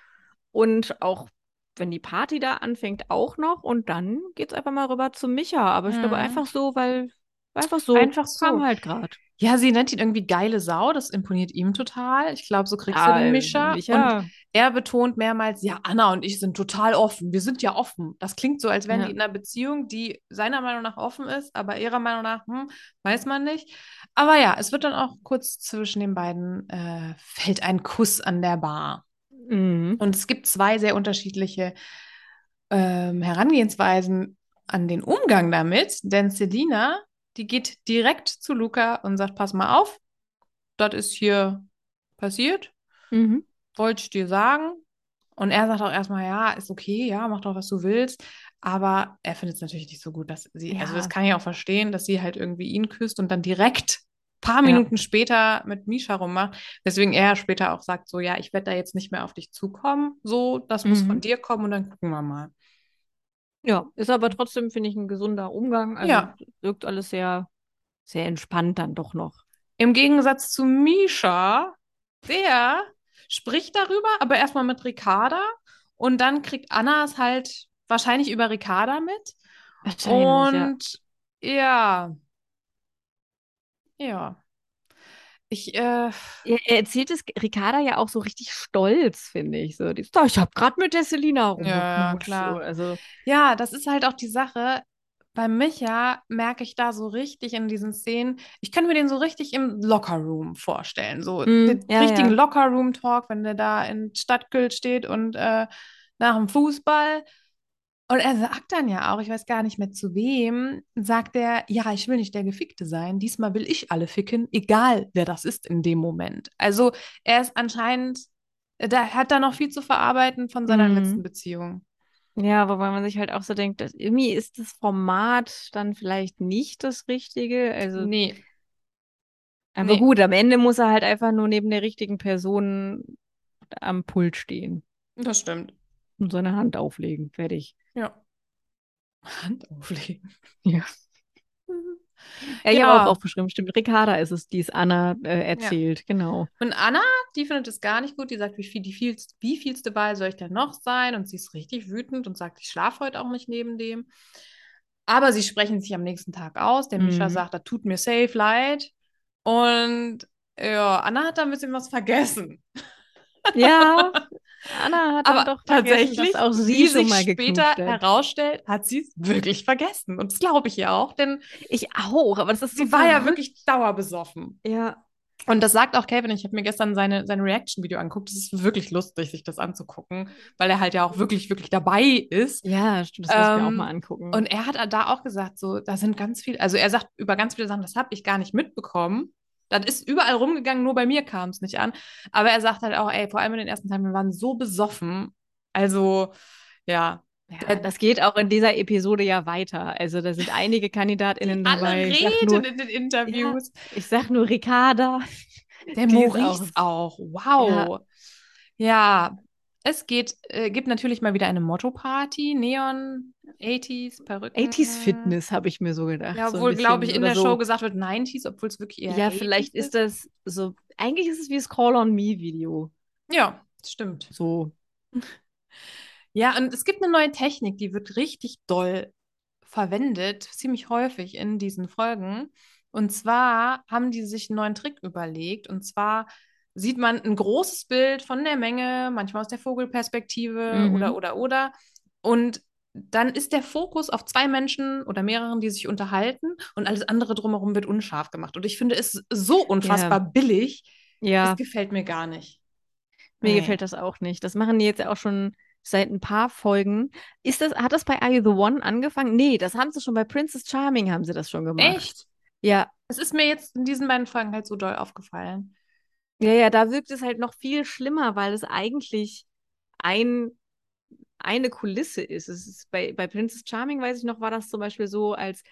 Und auch wenn die Party da anfängt, auch noch. Und dann geht's einfach mal rüber zu Micha. Aber ich glaube Mhm. einfach so, weil einfach so Einfach so. kam halt gerade. Ja, sie nennt ihn irgendwie geile Sau, das imponiert ihm total. Ich glaube, so kriegst du den Mischa. Und Micha. er betont mehrmals, ja, Anna und ich sind total offen. Wir sind ja offen. Das klingt so, als wären Ja. die in einer Beziehung, die seiner Meinung nach offen ist, aber ihrer Meinung nach, hm, weiß man nicht. Aber ja, es wird dann auch kurz zwischen den beiden, äh, fällt ein Kuss an der Bar. Mhm. Und es gibt zwei sehr unterschiedliche ähm, Herangehensweisen an den Umgang damit, denn Selina, die geht direkt zu Luca und sagt, pass mal auf, das ist hier passiert, Mhm. wollte ich dir sagen. Und er sagt auch erstmal, ja, ist okay, ja, mach doch, was du willst. Aber er findet es natürlich nicht so gut, dass sie, also Ja. das kann ich auch verstehen, dass sie halt irgendwie ihn küsst und dann direkt paar Ja. Minuten später mit Misha rummacht. Deswegen er später auch sagt, so, ja, ich werde da jetzt nicht mehr auf dich zukommen. So, das muss Mhm. von dir kommen und dann gucken wir mal. Ja, ist aber trotzdem, finde ich, ein gesunder Umgang. Also Ja. wirkt alles sehr, sehr entspannt dann doch noch. Im Gegensatz zu Misha, der spricht darüber, aber erstmal mit Ricarda und dann kriegt Anna es halt wahrscheinlich über Ricarda mit. Wahrscheinlich, ja. Und ja. Ja. Ich, äh, Er, er erzählt es Ricarda ja auch so richtig stolz, finde ich. So, die, ist, "Da, ich habe gerade mit der Selina Ja, rumgeknutscht. klar. So, also, ja, das ist halt auch die Sache. Bei Micha merke ich da so richtig in diesen Szenen, ich könnte mir den so richtig im Lockerroom vorstellen. So Mm, den ja, richtigen ja. Lockerroom-Talk, wenn der da in Stadtgült steht und äh, nach dem Fußball. Und er sagt dann ja auch, ich weiß gar nicht mehr zu wem, sagt er, ja, ich will nicht der Gefickte sein. Diesmal will ich alle ficken, egal wer das ist in dem Moment. Also er ist anscheinend, da hat da noch viel zu verarbeiten von seiner Mhm. letzten Beziehung. ja, wobei man sich halt auch so denkt, dass irgendwie ist das Format dann vielleicht nicht das Richtige. Also, Nee. aber nee. gut, am Ende muss er halt einfach nur neben der richtigen Person am Pult stehen Das stimmt. und seine Hand auflegen. Fertig. Ja. Hand auflegen. Ja. Ja, ich Ja. habe auch aufgeschrieben, stimmt. Ricarda ist es, die es Anna äh, erzählt, genau. Und Anna, die findet es gar nicht gut. Die sagt, wie viel, die vielst, wie vielste Wahl soll ich denn noch sein? Und sie ist richtig wütend und sagt, ich schlafe heute auch nicht neben dem. Aber sie sprechen sich am nächsten Tag aus. Der Mischa Mhm. sagt, das tut mir safe leid. Und ja, Anna hat da ein bisschen was vergessen. Ja, Anna hat Aber doch tatsächlich, dass auch wie sie schon sich mal später hat. herausstellt, hat sie es wirklich vergessen. Und das glaube ich ihr auch, denn Ich auch, aber das ist so sie war ja wirklich dauerbesoffen. Ja. Und das sagt auch Kevin. Ich habe mir gestern seine, sein Reaction-Video angeguckt. Es ist wirklich lustig, sich das anzugucken, weil er halt ja auch wirklich, wirklich dabei ist. Ja, stimmt, das muss ich mir auch Ähm, mal angucken. Und er hat da auch gesagt, so, da sind ganz viele, also er sagt über ganz viele Sachen, das habe ich gar nicht mitbekommen. Das ist überall rumgegangen, nur bei mir kam es nicht an. Aber er sagt halt auch, ey, vor allem in den ersten Tagen, wir waren so besoffen. Also, ja. ja, das geht auch in dieser Episode ja weiter. Also da sind einige KandidatInnen Alle dabei. Sag reden nur, in den Interviews. ich sag nur Ricarda. Der Die Maurice auch. Wow. Ja. Es geht, äh, gibt natürlich mal wieder eine Motto-Party, Neon, 80s, Perücken. 80s Fitness, habe ich mir so gedacht. Ja, so obwohl, glaube ich, in der so. Show gesagt wird 90s, obwohl es wirklich eher Ja, 80s vielleicht ist das so. Eigentlich ist es wie das Call on Me Video. Ja, stimmt. So. Ja, und es gibt eine neue Technik, die wird richtig doll verwendet, ziemlich häufig in diesen Folgen. Und zwar haben die sich einen neuen Trick überlegt. Und zwar sieht man ein großes Bild von der Menge, manchmal aus der Vogelperspektive Mhm. oder, oder, oder. Und dann ist der Fokus auf zwei Menschen oder mehreren, die sich unterhalten und alles andere drumherum wird unscharf gemacht. Und ich finde es so unfassbar billig. Ja, Das gefällt mir gar nicht. mir Nee. gefällt das auch nicht. Das machen die jetzt auch schon seit ein paar Folgen. Ist das, hat das bei Are You the One angefangen? Nee, das haben sie schon bei Princess Charming haben sie das schon gemacht. Echt? Ja. Es ist mir jetzt in diesen beiden Folgen halt so doll aufgefallen. Ja, ja, da wirkt es halt noch viel schlimmer, weil es eigentlich ein, eine Kulisse ist. Es ist bei, bei Princess Charming, weiß ich noch, war das zum Beispiel so, als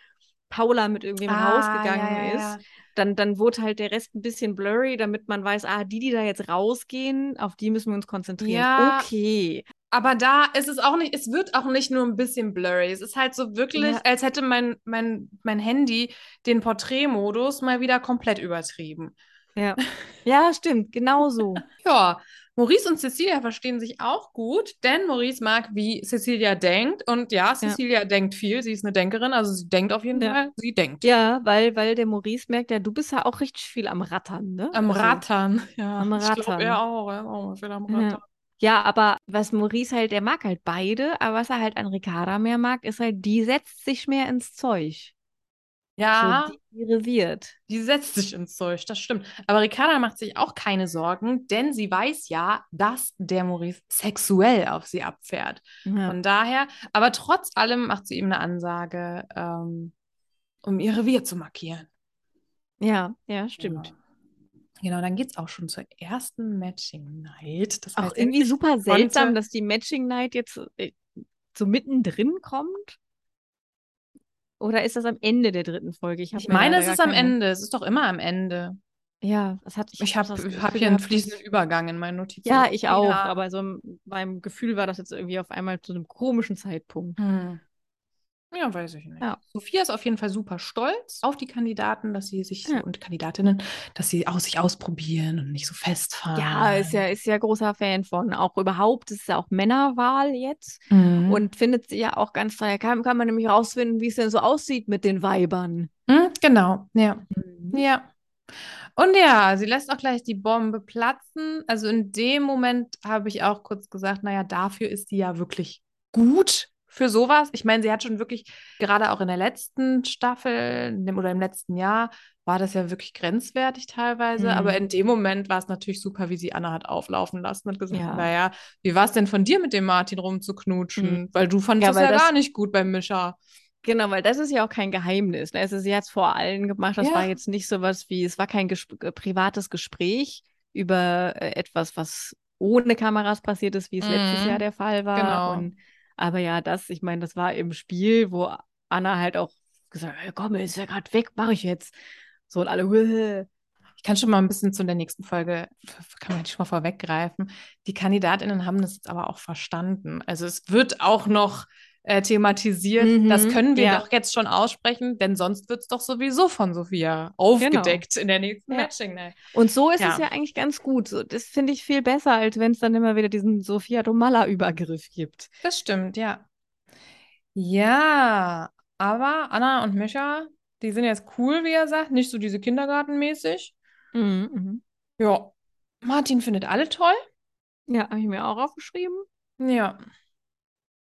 Paula mit irgendwem Ah, rausgegangen ja, ja, ist, ja. dann, dann wurde halt der Rest ein bisschen blurry, damit man weiß, ah, die, die da jetzt rausgehen, auf die müssen wir uns konzentrieren. Ja. Okay. Aber da ist es auch nicht, es wird auch nicht nur ein bisschen blurry. Es ist halt so wirklich, als hätte mein, mein, mein Handy den Porträtmodus mal wieder komplett übertrieben. Ja. Ja, stimmt, genau so. Ja, Maurice und Cecilia verstehen sich auch gut, denn Maurice mag, wie Cecilia denkt. Und ja, Cecilia denkt viel. Sie ist eine Denkerin, also sie denkt auf jeden Ja. Fall. Sie denkt. Ja, weil, weil der Maurice merkt ja, du bist ja auch richtig viel am Rattern, ne? Am Also- Rattern. Ja, Am ich glaube, Rattern. er auch. Er auch viel am Ja. Rattern. Ja, aber was Maurice halt, der mag halt beide, aber was er halt an Ricarda mehr mag, ist halt, die setzt sich mehr ins Zeug. Ja, So, die reviert. Die setzt sich ins Zeug, das stimmt. Aber Ricarda macht sich auch keine Sorgen, denn sie weiß ja, dass der Maurice sexuell auf sie abfährt. Ja. Von daher, aber trotz allem macht sie ihm eine Ansage, ähm, um ihr Revier zu markieren. ja, ja, stimmt. Genau, genau dann geht es auch schon zur ersten Matching Night. Das Auch irgendwie super seltsam, dass die Matching Night jetzt äh, so mittendrin kommt. Oder ist das am Ende der dritten Folge? Ich, Ich meine, es ist am keine- End. Es ist doch immer am Ende. Ja, das hat Ich hab habe hab hier einen fließenden Übergang in meinen Notizen. Ja, ich auch. Ja. Aber so beim Gefühl war das jetzt irgendwie auf einmal zu einem komischen Zeitpunkt. Hm. Ja, weiß ich nicht. Ja. Sophia ist auf jeden Fall super stolz auf die Kandidaten, dass sie sich Ja. und Kandidatinnen, dass sie aus sich ausprobieren und nicht so festfahren. Ja, ist ja, ist ja großer Fan von. Auch überhaupt ist ja auch Männerwahl jetzt. Mhm. Und findet sie ja auch ganz toll. Da kann, kann man nämlich rausfinden, wie es denn so aussieht mit den Weibern. Mhm, genau, ja. Mhm. Ja. Und ja, sie lässt auch gleich die Bombe platzen. Also in dem Moment habe ich auch kurz gesagt, naja, dafür ist sie ja wirklich gut für sowas. Ich meine, sie hat schon wirklich, gerade auch in der letzten Staffel oder im letzten Jahr, war das ja wirklich grenzwertig teilweise. Mhm. Aber in dem Moment war es natürlich super, wie sie Anna hat auflaufen lassen und gesagt, Ja. naja, wie war es denn von dir mit dem Martin rumzuknutschen? Mhm. Weil du fandest Ja, weil ja das- gar nicht gut beim Mischer. Genau, weil das ist ja auch kein Geheimnis. Ne? Also sie hat es vor allen gemacht. Das Ja. war jetzt nicht sowas wie, es war kein gesp äh, privates Gespräch über äh, etwas, was ohne Kameras passiert ist, wie es letztes Mhm. Jahr der Fall war. Genau. Und, aber ja, das, ich meine, das war im Spiel, wo Anna halt auch gesagt hat, komm, ist ja gerade weg, mache ich jetzt. So und alle, "Wäh." Ich kann schon mal ein bisschen zu der nächsten Folge, kann man schon mal vorweggreifen. Die KandidatInnen haben das jetzt aber auch verstanden. Also es wird auch noch äh, thematisiert. Mhm, das können wir ja. doch jetzt schon aussprechen, denn sonst wird es doch sowieso von Sophia aufgedeckt in der nächsten Genau. Ja. Matching Night. Und so ist Ja. es ja eigentlich ganz gut. Das finde ich viel besser, als wenn es dann immer wieder diesen Sophia Domalla-Übergriff gibt. Das stimmt, ja. Ja, aber Anna und Mischa, die sind jetzt cool, wie er sagt, nicht so diese Kindergartenmäßig. Mhm, mhm. Ja, Martin findet alle toll. Ja, habe ich mir auch aufgeschrieben. Ja.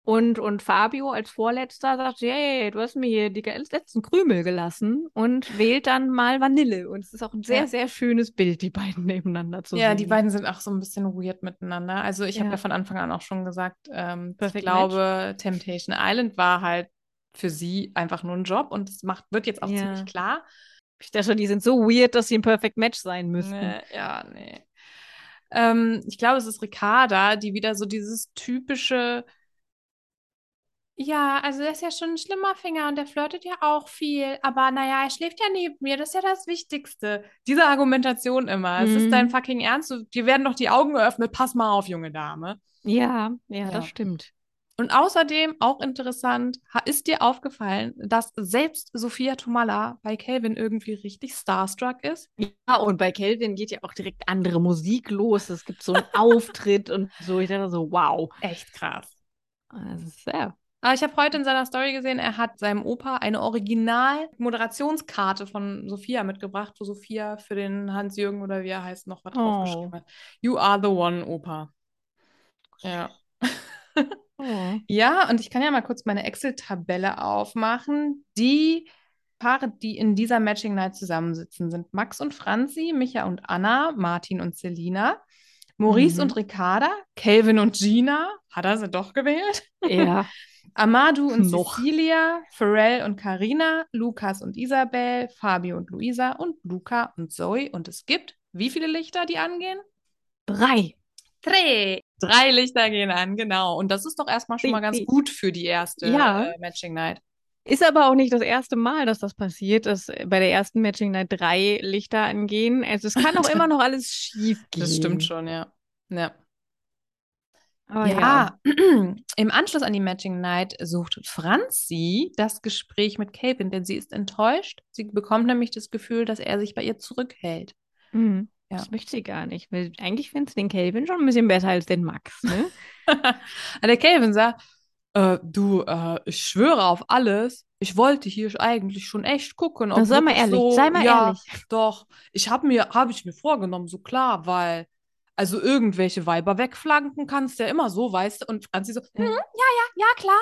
Und, und Fabio als Vorletzter sagt, hey, du hast mir hier die letzten Krümel gelassen und wählt dann mal Vanille. Und es ist auch ein sehr, Ja. sehr schönes Bild, die beiden nebeneinander zu Ja, sehen. die beiden sind auch so ein bisschen weird miteinander. Also ich habe Ja. ja von Anfang an auch schon gesagt, ähm, ich glaube, Temptation Island war halt für sie einfach nur ein Job und es macht, wird jetzt auch Ja. ziemlich klar. Ich dachte schon, die sind so weird, dass sie ein Perfect Match sein müssten. Nee, ja, nee. Ähm, ich glaube, es ist Ricarda, die wieder so dieses typische, ja, also er ist ja schon ein schlimmer Finger und der flirtet ja auch viel, aber naja, er schläft ja neben mir, das ist ja das Wichtigste. Diese Argumentation immer. Es ist Mhm. dein fucking Ernst, dir werden doch die Augen geöffnet, pass mal auf, junge Dame. Ja, ja, Ja. das stimmt. Und außerdem, auch interessant, ist dir aufgefallen, dass selbst Sophia Tomala bei Calvin irgendwie richtig starstruck ist? Ja, und bei Kelvin geht ja auch direkt andere Musik los. Es gibt so einen Auftritt und so. Ich dachte so, wow. Echt krass. Das ist sehr. Aber ich habe heute in seiner Story gesehen, er hat seinem Opa eine Original-Moderationskarte von Sophia mitgebracht, wo Sophia für den Hans-Jürgen oder wie er heißt noch was Oh. draufgeschrieben hat. You are the one, Opa. Ja. Oh. Ja, und ich kann ja mal kurz meine Excel-Tabelle aufmachen. Die Paare, die in dieser Matching Night zusammensitzen, sind Max und Franzi, Micha und Anna, Martin und Selina, Maurice Mhm. und Ricarda, Kelvin und Gina. Hat er sie doch gewählt? Ja. Amadou und Noch. Cecilia, Pharrell und Karina, Lukas und Isabel, Fabio und Luisa und Luca und Zoe. Und es gibt wie viele Lichter, die angehen? Drei. Drei. Drei Lichter gehen an, genau. Und das ist doch erstmal schon mal ganz gut für die erste Ja. äh, Matching Night. Ist aber auch nicht das erste Mal, dass das passiert, dass bei der ersten Matching Night drei Lichter angehen. Also es kann auch immer noch alles schief gehen. Das stimmt schon, ja. Ja. Aber ja. Im Anschluss an die Matching Night sucht Franzi das Gespräch mit Calvin, denn sie ist enttäuscht. Sie bekommt nämlich das Gefühl, dass er sich bei ihr zurückhält. Mhm. Ja. Das möchte sie gar nicht. Weil eigentlich findet sie den Calvin schon ein bisschen besser als den Max. Ne? Aber der Calvin sagt, äh, du, äh, ich schwöre auf alles. Ich wollte hier eigentlich schon echt gucken, ob sei mal ehrlich, so, sei mal ja, ehrlich. Doch, ich habe mir, habe ich mir vorgenommen, so klar, weil also irgendwelche Weiber wegflanken kannst ja immer so, weißt du? Und Franzi so, hm, ja, ja, ja, klar.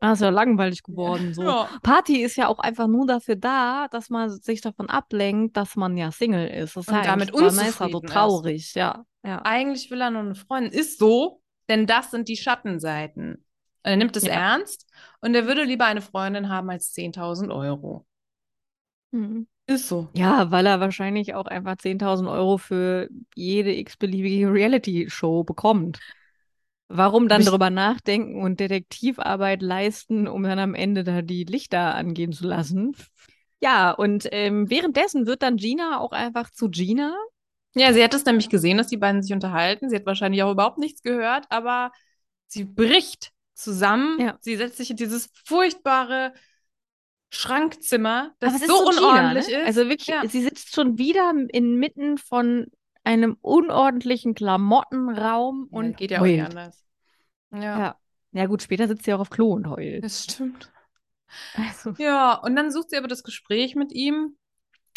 Ah, ist ja langweilig geworden. So. Ja. Party ist ja auch einfach nur dafür da, dass man sich davon ablenkt, dass man ja Single ist. Das Und heißt, damit so unzufrieden ist. traurig. Ja, ja. Eigentlich will er nur eine Freundin. Ist so, denn das sind die Schattenseiten. Er nimmt es Ja. ernst und er würde lieber eine Freundin haben als 10.000 Euro. Mhm. Ist so. Ja, weil er wahrscheinlich auch einfach 10.000 Euro für jede x-beliebige Reality-Show bekommt. Warum dann Ich- darüber nachdenken und Detektivarbeit leisten, um dann am Ende da die Lichter angehen zu lassen? Ja, und ähm, währenddessen wird dann Gina auch einfach zu Gina. Ja, sie hat es nämlich gesehen, dass die beiden sich unterhalten. Sie hat wahrscheinlich auch überhaupt nichts gehört, aber sie bricht zusammen. Ja. Sie setzt sich in dieses furchtbare Schrankzimmer, das so Gina, unordentlich ne? ist. Also wirklich, Ja. sie sitzt schon wieder inmitten von einem unordentlichen Klamottenraum Ja, und geht ja auch nicht anders. Ja, Ja. Ja gut, später sitzt sie auch auf Klo und heult. das stimmt. Also, Ja, und dann sucht sie aber das Gespräch mit ihm.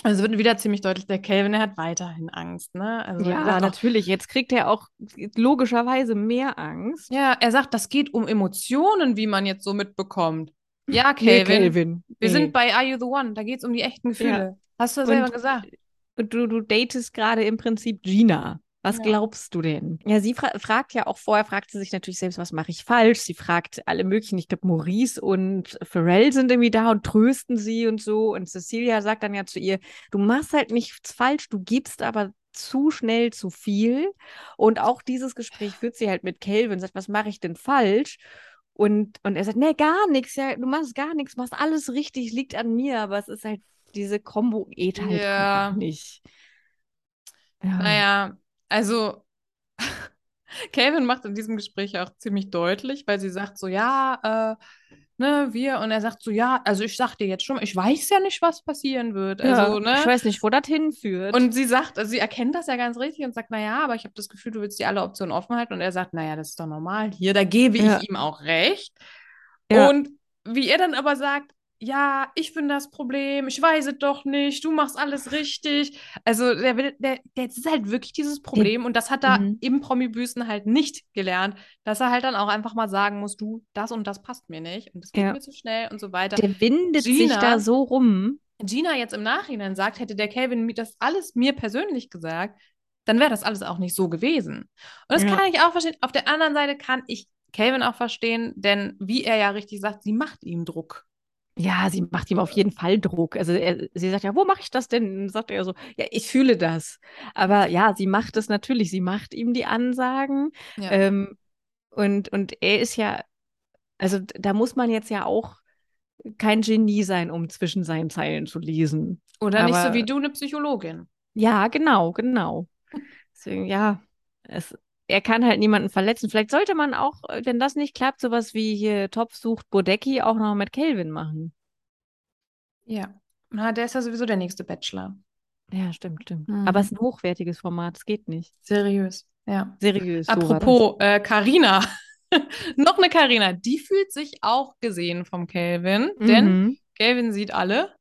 Also wird wieder ziemlich deutlich, der Calvin, der hat weiterhin Angst, ne? Also er ja, sagt natürlich. Jetzt kriegt er auch logischerweise mehr Angst. ja, er sagt, das geht um Emotionen, wie man jetzt so mitbekommt. Ja, Nee, Calvin, Calvin. wir nee. sind bei Are You the One? Da geht es um die echten Gefühle. Hast du ja Und- selber gesagt. Und du, du datest gerade im Prinzip Gina. Was Ja. glaubst du denn? Ja, sie fra fragt ja auch vorher, fragt sie sich natürlich selbst, was mache ich falsch? Sie fragt alle möglichen, ich glaube, Maurice und Pharrell sind irgendwie da und trösten sie und so. Und Cecilia sagt dann ja zu ihr, du machst halt nichts falsch, du gibst aber zu schnell zu viel. Und auch dieses Gespräch führt sie halt mit Calvin, sagt, was mache ich denn falsch? Und, und er sagt, nee, gar nichts, ja, du machst gar nichts, machst alles richtig, liegt an mir, aber es ist halt, diese Kombo geht halt Ja. nicht. Ja. Naja, also Calvin macht in diesem Gespräch auch ziemlich deutlich, weil sie sagt so, ja, äh, ne, wir, und er sagt so, ja, also ich sag dir jetzt schon, ich weiß ja nicht, was passieren wird. Also, Ja, ne? Ich weiß nicht, wo das hinführt. Und sie sagt, also sie erkennt das ja ganz richtig und sagt, naja, aber ich habe das Gefühl, du willst dir alle Optionen offen halten. Und er sagt, naja, das ist doch normal hier, da gebe Ja. ich ihm auch recht. Ja. Und wie er dann aber sagt, ja, ich bin das Problem, ich weiß es doch nicht, du machst alles richtig. Also der, will, der, der ist halt wirklich dieses Problem und das hat er Mhm. im Promi-Büßen halt nicht gelernt, dass er halt dann auch einfach mal sagen muss, du, das und das passt mir nicht und das geht Ja. mir zu schnell und so weiter. Der windet sich Gina- da so rum. Gina jetzt im Nachhinein sagt, hätte der Calvin mir das alles mir persönlich gesagt, dann wäre das alles auch nicht so gewesen. Und das Ja. kann ich auch verstehen. Auf der anderen Seite kann ich Calvin auch verstehen, denn wie er ja richtig sagt, sie macht ihm Druck. Ja, sie macht ihm auf jeden Fall Druck. Also er, sie sagt ja, wo mache ich das denn? Dann sagt er so, ja, ich fühle das. Aber ja, sie macht es natürlich. Sie macht ihm die Ansagen. Ja. Ähm, und, und er ist ja, also da muss man jetzt ja auch kein Genie sein, um zwischen seinen Zeilen zu lesen. Oder nicht so aber- wie du, eine Psychologin. Ja, genau, genau. Deswegen, ja, es, er kann halt niemanden verletzen. Vielleicht sollte man auch, äh, wenn das nicht klappt, sowas wie hier Topf sucht Bodecki auch noch mit Kelvin machen. Ja. Na, der ist ja sowieso der nächste Bachelor. Ja, stimmt, stimmt. Mhm. Aber es ist ein hochwertiges Format, es geht nicht. Seriös. Ja. Seriös. Apropos äh, Carina. Noch eine Carina. Die fühlt sich auch gesehen vom Calvin, denn Mhm. Calvin sieht alle.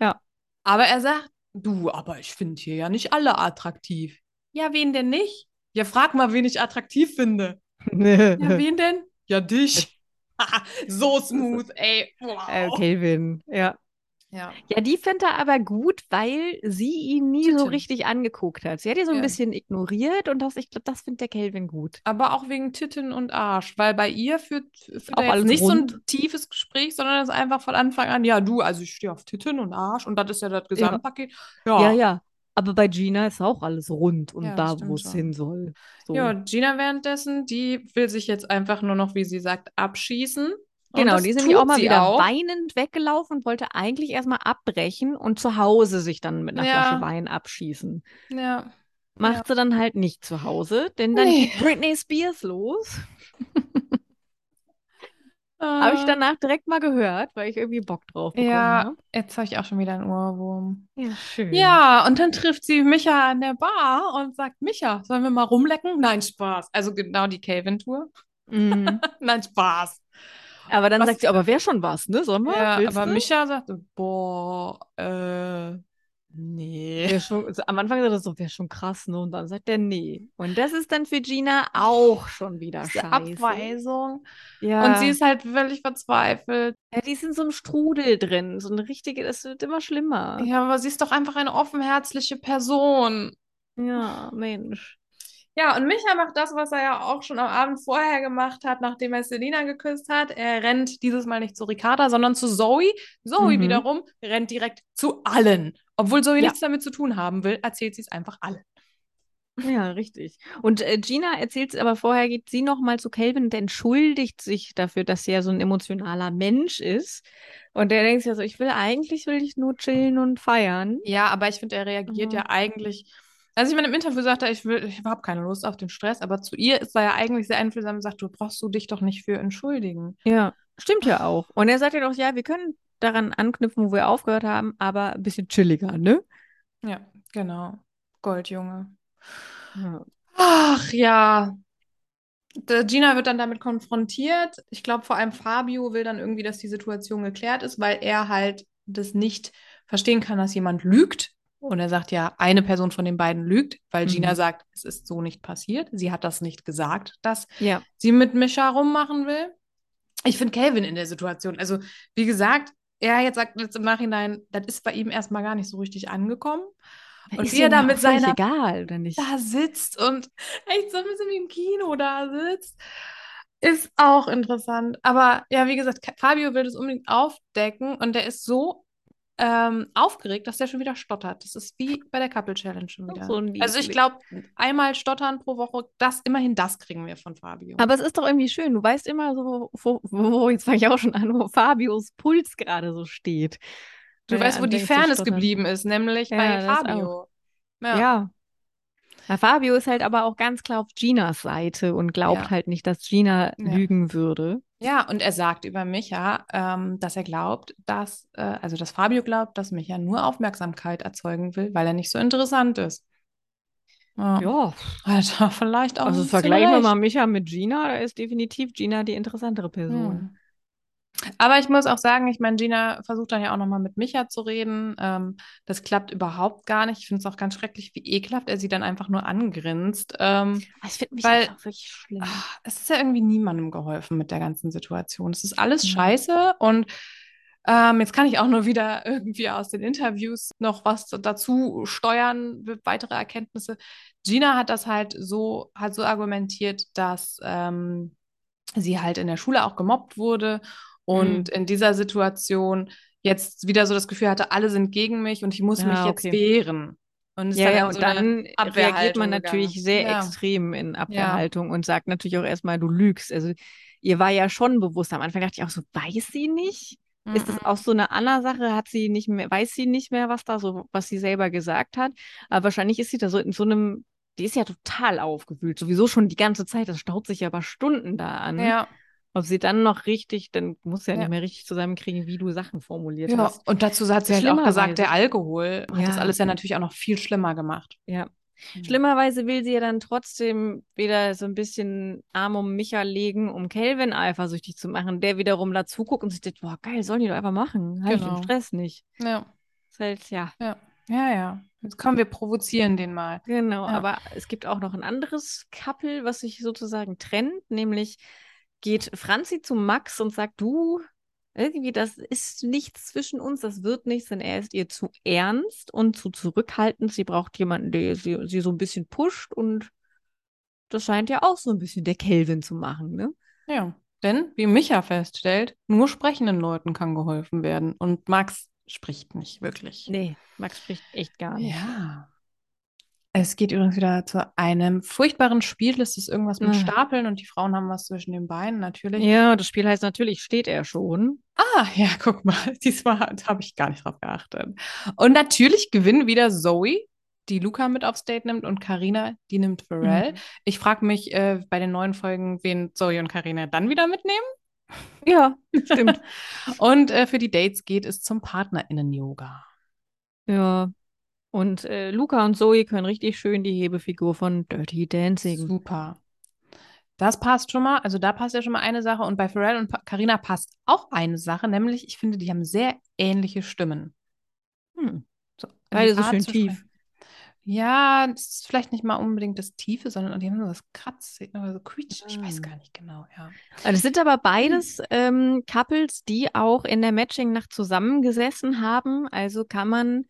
Ja. Aber er sagt, du, aber ich finde hier ja nicht alle attraktiv. Ja, wen denn nicht? Ja, frag mal, wen ich attraktiv finde. Ja, wen denn? Ja, dich. so smooth, ey. Wow. Äh, Kelvin, ja. Ja. Ja, die fand er aber gut, weil sie ihn nie so Titten. richtig angeguckt hat. Sie hat ihn so ein Ja. bisschen ignoriert und das, ich glaube, das findet der Kelvin gut. Aber auch wegen Titten und Arsch, weil bei ihr führt, führt Auch er nicht so ein rund. tiefes Gespräch, sondern es ist einfach von Anfang an, ja, du, also ich stehe auf Titten und Arsch und das ist ja das Gesamtpaket. Ja, Ja, ja. Aber bei Gina ist auch alles rund und Ja, da, wo es hin soll. So. Ja, Gina währenddessen, die will sich jetzt einfach nur noch, wie sie sagt, abschießen. Genau, die ist nämlich auch mal wieder auch. weinend weggelaufen und wollte eigentlich erstmal abbrechen und zu Hause sich dann mit einer Ja. Flasche Wein abschießen. Ja. Macht sie dann halt nicht zu Hause, denn dann Nee. geht Britney Spears los. Habe ich Äh, danach direkt mal gehört, weil ich irgendwie Bock drauf bekommen Ja, habe. jetzt habe ich auch schon wieder einen Ohrwurm. Ja, schön. Ja, und dann trifft sie Micha an der Bar und sagt, Micha, sollen wir mal rumlecken? Nein, Spaß. Also genau die Calvin-Tour. Mhm. Nein, Spaß. Aber dann Was- sagt sie, aber wäre schon was, ne? Sollen wir? Ja, aber du? Micha sagte, boah, äh, nee. Schon, also am Anfang sagt er so, wäre schon krass, ne? Und dann sagt er, nee. Und das ist dann für Gina auch schon wieder Diese scheiße. Abweisung. Ja. Und sie ist halt völlig verzweifelt. ja, die ist in so einem Strudel drin. So eine richtige, das wird immer schlimmer. Ja, aber sie ist doch einfach eine offenherzliche Person. Ja, Mensch. Ja, und Micha macht das, was er ja auch schon am Abend vorher gemacht hat, nachdem er Selina geküsst hat. Er rennt dieses Mal nicht zu Ricarda, sondern zu Zoe. Zoe Mhm. wiederum rennt direkt zu allen. Obwohl Zoe Ja. nichts damit zu tun haben will, erzählt sie es einfach allen. Ja, richtig. Und äh, Gina erzählt aber vorher, geht sie nochmal zu Calvin und entschuldigt sich dafür, dass sie ja so ein emotionaler Mensch ist. Und der denkt sich ja so, ich will eigentlich, will ich nur chillen und feiern. Ja, aber ich finde, er reagiert Mhm. ja eigentlich. Also ich meine, im Interview sagt er, ich will, ich habe keine Lust auf den Stress, aber zu ihr ist er ja eigentlich sehr einfühlsam und sagt, du brauchst du dich doch nicht für entschuldigen. Ja, stimmt ja auch. Und er sagt ja doch, ja, wir können daran anknüpfen, wo wir aufgehört haben, aber ein bisschen chilliger, ne? Ja, genau. Goldjunge. Ja. Ach ja. Gina wird dann damit konfrontiert. Ich glaube, vor allem Fabio will dann irgendwie, dass die Situation geklärt ist, weil er halt das nicht verstehen kann, dass jemand lügt. Und er sagt ja, eine Person von den beiden lügt, weil Gina Mhm. sagt, es ist so nicht passiert. Sie hat das nicht gesagt, dass Ja. sie mit Mischa rummachen will. Ich finde Calvin in der Situation, also wie gesagt, er jetzt sagt jetzt im Nachhinein, das ist bei ihm erstmal gar nicht so richtig angekommen. Und ist wie er da ja mit seiner egal, oder nicht? da sitzt und echt so ein bisschen wie im Kino da sitzt, ist auch interessant. Aber ja, wie gesagt, Fabio will das unbedingt aufdecken und der ist so ähm, aufgeregt, dass der schon wieder stottert. Das ist wie bei der Couple Challenge schon wieder. so also ich glaube, einmal stottern pro Woche, das immerhin das kriegen wir von Fabio. Aber es ist doch irgendwie schön. Du weißt immer so, wo, wo jetzt fange ich auch schon an, wo Fabios Puls gerade so steht. du er weißt, wo die Fairness geblieben ist, nämlich Ja, bei Fabio. Ja. Na, Fabio ist halt aber auch ganz klar auf Ginas Seite und glaubt Ja. halt nicht, dass Gina Ja. lügen würde. Ja, und er sagt über Micha, ähm, dass er glaubt, dass, äh, also dass Fabio glaubt, dass Micha nur Aufmerksamkeit erzeugen will, weil er nicht so interessant ist. Ja. Ja, Hat er vielleicht auch also vergleichen wir mal Micha mit Gina, da ist definitiv Gina die interessantere Person. Hm. Aber ich muss auch sagen, ich meine, Gina versucht dann ja auch nochmal mit Micha zu reden. Ähm, das klappt überhaupt gar nicht. Ich finde es auch ganz schrecklich, wie ekelhaft er sie dann einfach nur angrinst. Ähm, Ah, Ich finde mich Weil- auch wirklich schlimm. ah, es ist ja irgendwie niemandem geholfen mit der ganzen Situation. Es ist alles Mhm. scheiße und ähm, jetzt kann ich auch nur wieder irgendwie aus den Interviews noch was dazu steuern, weitere Erkenntnisse. Gina hat das halt so, hat so argumentiert, dass ähm, sie halt in der Schule auch gemobbt wurde und in dieser Situation jetzt wieder so das Gefühl hatte, alle sind gegen mich und ich muss Ja, mich jetzt okay. wehren. Und Ja, dann ja, und so dann reagiert man natürlich gegangen. sehr Ja. extrem in Abwehrhaltung und sagt natürlich auch erstmal, du lügst. Also ihr war ja schon bewusst. Am Anfang dachte ich auch so, weiß sie nicht? Ist das Mhm. auch so eine Anna-Sache? Hat sie nicht mehr, weiß sie nicht mehr, was da so, was sie selber gesagt hat? Aber wahrscheinlich ist sie da so in so einem, die ist ja total aufgewühlt, sowieso schon die ganze Zeit. Das staut sich aber Stunden da an. Ja. Ob sie dann noch richtig, dann muss sie ja, Ja. nicht mehr richtig zusammenkriegen, wie du Sachen formuliert Ja, hast. und dazu hat sie halt auch gesagt, der Alkohol hat das Ja. alles ja natürlich auch noch viel schlimmer gemacht. Ja. Mhm. Schlimmerweise will sie ja dann trotzdem wieder so ein bisschen Arm um Micha legen, um Kelvin eifersüchtig zu machen, der wiederum dazu guckt und sich denkt, boah, geil, sollen die doch einfach machen. Halt Genau. den Stress nicht. Ja, Ist halt, ja, ja, ja, ja. Jetzt kommen wir provozieren den mal. genau. Ja. Aber es gibt auch noch ein anderes Couple, was sich sozusagen trennt, nämlich geht Franzi zu Max und sagt, du, irgendwie, das ist nichts zwischen uns, das wird nichts, denn er ist ihr zu ernst und zu zurückhaltend. Sie braucht jemanden, der sie, sie so ein bisschen pusht und das scheint ja auch so ein bisschen der Kelvin zu machen, ne? Ja, denn wie Micha feststellt, nur sprechenden Leuten kann geholfen werden. Und Max spricht nicht wirklich. Nee, Max spricht echt gar nicht. Ja. Es geht übrigens wieder zu einem furchtbaren Spiel. Es ist irgendwas mit Ah. Stapeln und die Frauen haben was zwischen den Beinen, natürlich. Ja, das Spiel heißt natürlich, steht er schon. Ah, ja, guck mal. Diesmal habe ich gar nicht drauf geachtet. Und natürlich gewinnen wieder Zoe, die Luca mit aufs Date nimmt, und Karina, die nimmt Pharrell. Mhm. Ich frage mich äh, bei den neuen Folgen, wen Zoe und Karina dann wieder mitnehmen. Ja, stimmt. Und äh, für die Dates geht es zum PartnerInnen-Yoga. ja. Und äh, Luca und Zoe können richtig schön die Hebefigur von Dirty Dancing. Super. Das passt schon mal. Also da passt ja schon mal eine Sache. Und bei Pharrell und Karina passt auch eine Sache, nämlich ich finde, die haben sehr ähnliche Stimmen. Hm. So, Beide so schön tief. Ja, das ist vielleicht nicht mal unbedingt das Tiefe, sondern die haben so das Kratz, oder so Quietsch. Ich weiß Ah. gar nicht genau, ja. Also es sind aber beides ähm, Couples, die auch in der Matching-Nacht zusammengesessen haben. Also kann man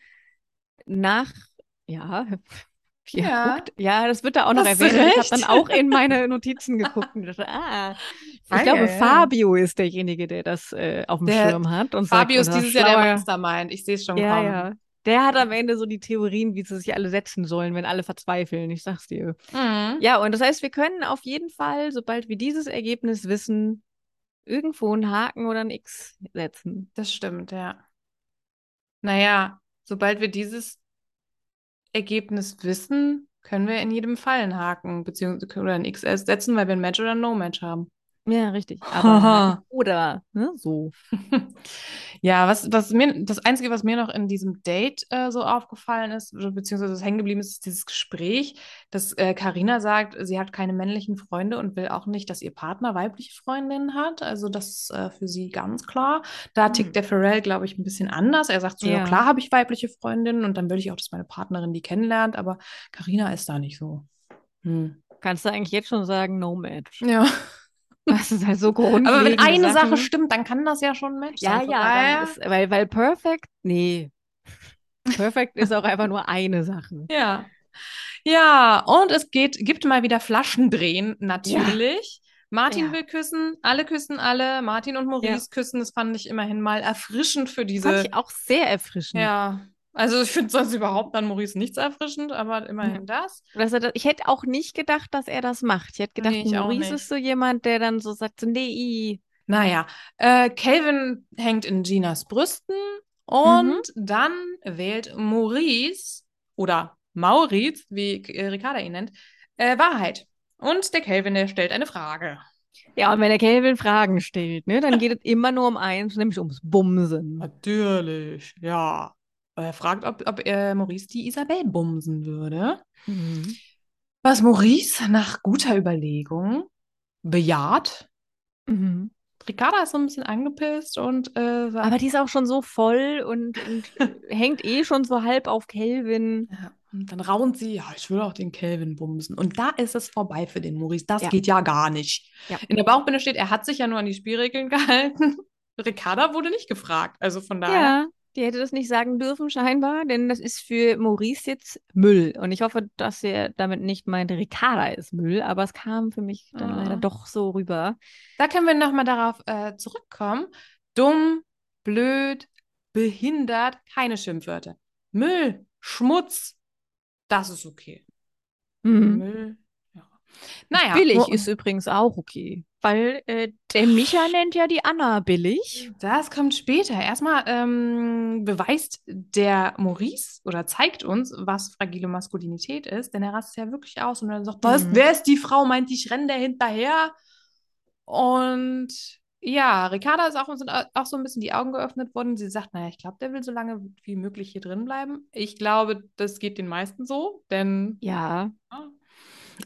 nach, ja, Ja. guckt. Ja, das wird da auch noch Hast erwähnt. Ich habe dann auch in meine Notizen geguckt und dachte, ah, ich Ah, glaube. Fabio ist derjenige, der das äh, auf dem Der Schirm hat. Und Fabio ist sagt, dieses Jahr der Mastermind. Ich sehe es schon Ja, kommen. ja. Der hat am Ende so die Theorien, wie sie sich alle setzen sollen, wenn alle verzweifeln. Ich sag's dir. Mhm. Ja, und das heißt, wir können auf jeden Fall, sobald wir dieses Ergebnis wissen, irgendwo einen Haken oder ein X setzen. Das stimmt, ja. Naja, sobald wir dieses Ergebnis wissen, können wir in jedem Fall einen Haken beziehungsweise oder ein X setzen, weil wir ein Match oder ein No-Match haben. Ja, richtig. Aber Haken oder ne, so. Ja, was, was mir, das Einzige, was mir noch in diesem Date äh, so aufgefallen ist, beziehungsweise was hängen geblieben ist, ist dieses Gespräch, dass äh, Carina sagt, sie hat keine männlichen Freunde und will auch nicht, dass ihr Partner weibliche Freundinnen hat. Also das ist äh, für sie ganz klar. Da Hm. tickt der Pharrell, glaube ich, ein bisschen anders. Er sagt so, ja, Ja. klar habe ich weibliche Freundinnen und dann will ich auch, dass meine Partnerin die kennenlernt, aber Carina ist da nicht so. Hm. Kannst du eigentlich jetzt schon sagen, no match. Ja. Das ist halt so grundlegende Aber wenn eine Sachen. Sache stimmt, dann kann das ja schon ein Ja, sein. Ja, daher- dann ist, weil, weil perfect, nee. Perfect ist auch einfach nur eine Sache. Ja. Ja, und es geht, gibt mal wieder Flaschendrehen, natürlich. Martin Ja. will küssen, alle küssen alle. Martin und Maurice küssen, das fand ich immerhin mal erfrischend für diese. fand ich auch sehr erfrischend. Ja, also ich finde sonst überhaupt an Maurice nichts erfrischend, aber immerhin das. Dass er das, ich hätte auch nicht gedacht, dass er das macht. Ich hätte gedacht, Nee, ich Maurice ist so jemand, der dann so sagt, so, nee, i. Naja, äh, Calvin hängt in Ginas Brüsten und dann wählt Maurice oder Maurice, wie äh, Ricarda ihn nennt, äh, Wahrheit. Und der Calvin, der stellt eine Frage. Ja, und wenn der Kelvin Fragen stellt, ne, dann geht es immer nur um eins, nämlich ums Bumsen. Natürlich, ja. Er fragt, ob, ob er Maurice die Isabel bumsen würde. Mhm. Was Maurice nach guter Überlegung bejaht. Mhm. Ricarda ist so ein bisschen angepisst und äh, sagt, Aber die ist auch schon so voll und, und hängt eh schon so halb auf Kelvin. Ja, und dann raunt sie, ja, ich will auch den Kelvin bumsen. Und da ist es vorbei für den Maurice. Das Ja. geht ja gar nicht. Ja. In der Bauchbinde steht, er hat sich ja nur an die Spielregeln gehalten. Ricarda wurde nicht gefragt. Also von daher. Die hätte das nicht sagen dürfen, scheinbar, denn das ist für Maurice jetzt Müll. Und ich hoffe, dass er damit nicht meint, Ricarda ist Müll, aber es kam für mich dann Ah. leider doch so rüber. Da können wir nochmal darauf äh, zurückkommen. Dumm, blöd, behindert, keine Schimpfwörter. Müll, Schmutz, das ist okay. Mhm. Müll, ja. Naja. Billig ist übrigens auch okay, weil äh, der Micha nennt ja die Anna billig. Das kommt später. Erstmal ähm, beweist der Maurice oder zeigt uns, was fragile Maskulinität ist, denn er rastet ja wirklich aus und er sagt, was, Mhm. wer ist die Frau? Meint, ich renne der hinterher. Und ja, Ricarda ist auch, sind auch so ein bisschen die Augen geöffnet worden. Sie sagt, naja, ich glaube, der will so lange wie möglich hier drin bleiben. Ich glaube, das geht den meisten so, denn Ja,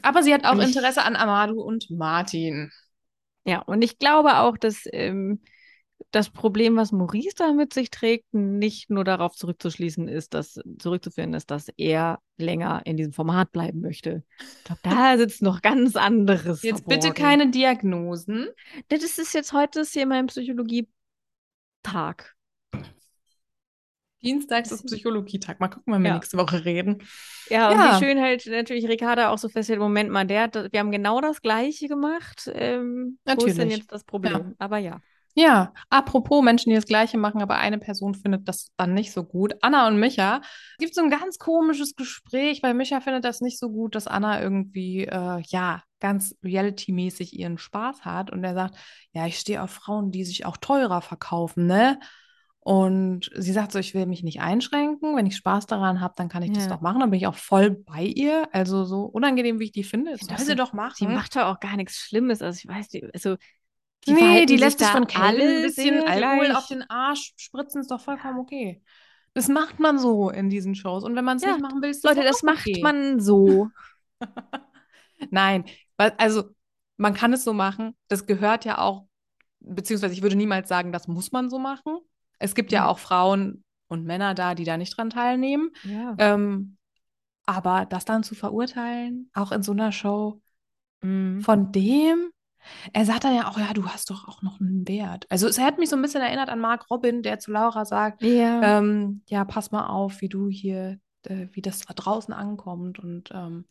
aber sie hat auch Interesse an Amadou und Martin. Ja, und ich glaube auch, dass ähm, das Problem, was Maurice da mit sich trägt, nicht nur darauf zurückzuschließen ist, dass zurückzuführen ist, dass er länger in diesem Format bleiben möchte. Ich glaube, da sitzt noch ganz anderes. Jetzt bitte verborgen. keine Diagnosen. Das ist jetzt heute ist hier mein Psychologie-Tag. Dienstags ist Psychologietag. Mal gucken, wann wir Ja. nächste Woche reden. Ja, und Ja. wie schön halt natürlich Ricarda auch so festhält, Moment mal, der, hat wir haben genau das Gleiche gemacht. Ähm, Wo ist denn Natürlich. jetzt das Problem? Aber ja. Ja, apropos Menschen, die das Gleiche machen, aber eine Person findet das dann nicht so gut. Anna und Micha. Es gibt so ein ganz komisches Gespräch, weil Micha findet das nicht so gut, dass Anna irgendwie, äh, ja, ganz reality-mäßig ihren Spaß hat. Und er sagt, ja, ich stehe auf Frauen, die sich auch teurer verkaufen, ne? Und sie sagt so, ich will mich nicht einschränken. Wenn ich Spaß daran habe, dann kann ich das Ja. doch machen. Dann bin ich auch voll bei ihr. Also so unangenehm, wie ich die finde, das soll so- sie doch machen. Sie macht ja auch gar nichts Schlimmes. Also ich weiß, die, also nee, verhalten die lässt sich von alle ein bisschen Alkohol gleich. auf den Arsch spritzen, ist doch vollkommen okay. Das macht man so in diesen Shows. Und wenn man es Ja, nicht machen will, ist Leute, auch das macht okay. man so. Nein, also man kann es so machen. Das gehört ja auch, beziehungsweise ich würde niemals sagen, das muss man so machen. Es gibt ja Mhm. auch Frauen und Männer da, die da nicht dran teilnehmen. Ja. Ähm, aber das dann zu verurteilen, auch in so einer Show, Mhm. von dem, er sagt dann ja auch, ja, du hast doch auch noch einen Wert. Also es hat mich so ein bisschen erinnert an Mark Robin, der zu Laura sagt, Ja. ähm, ja, pass mal auf, wie du hier, äh, wie das da draußen ankommt und ähm,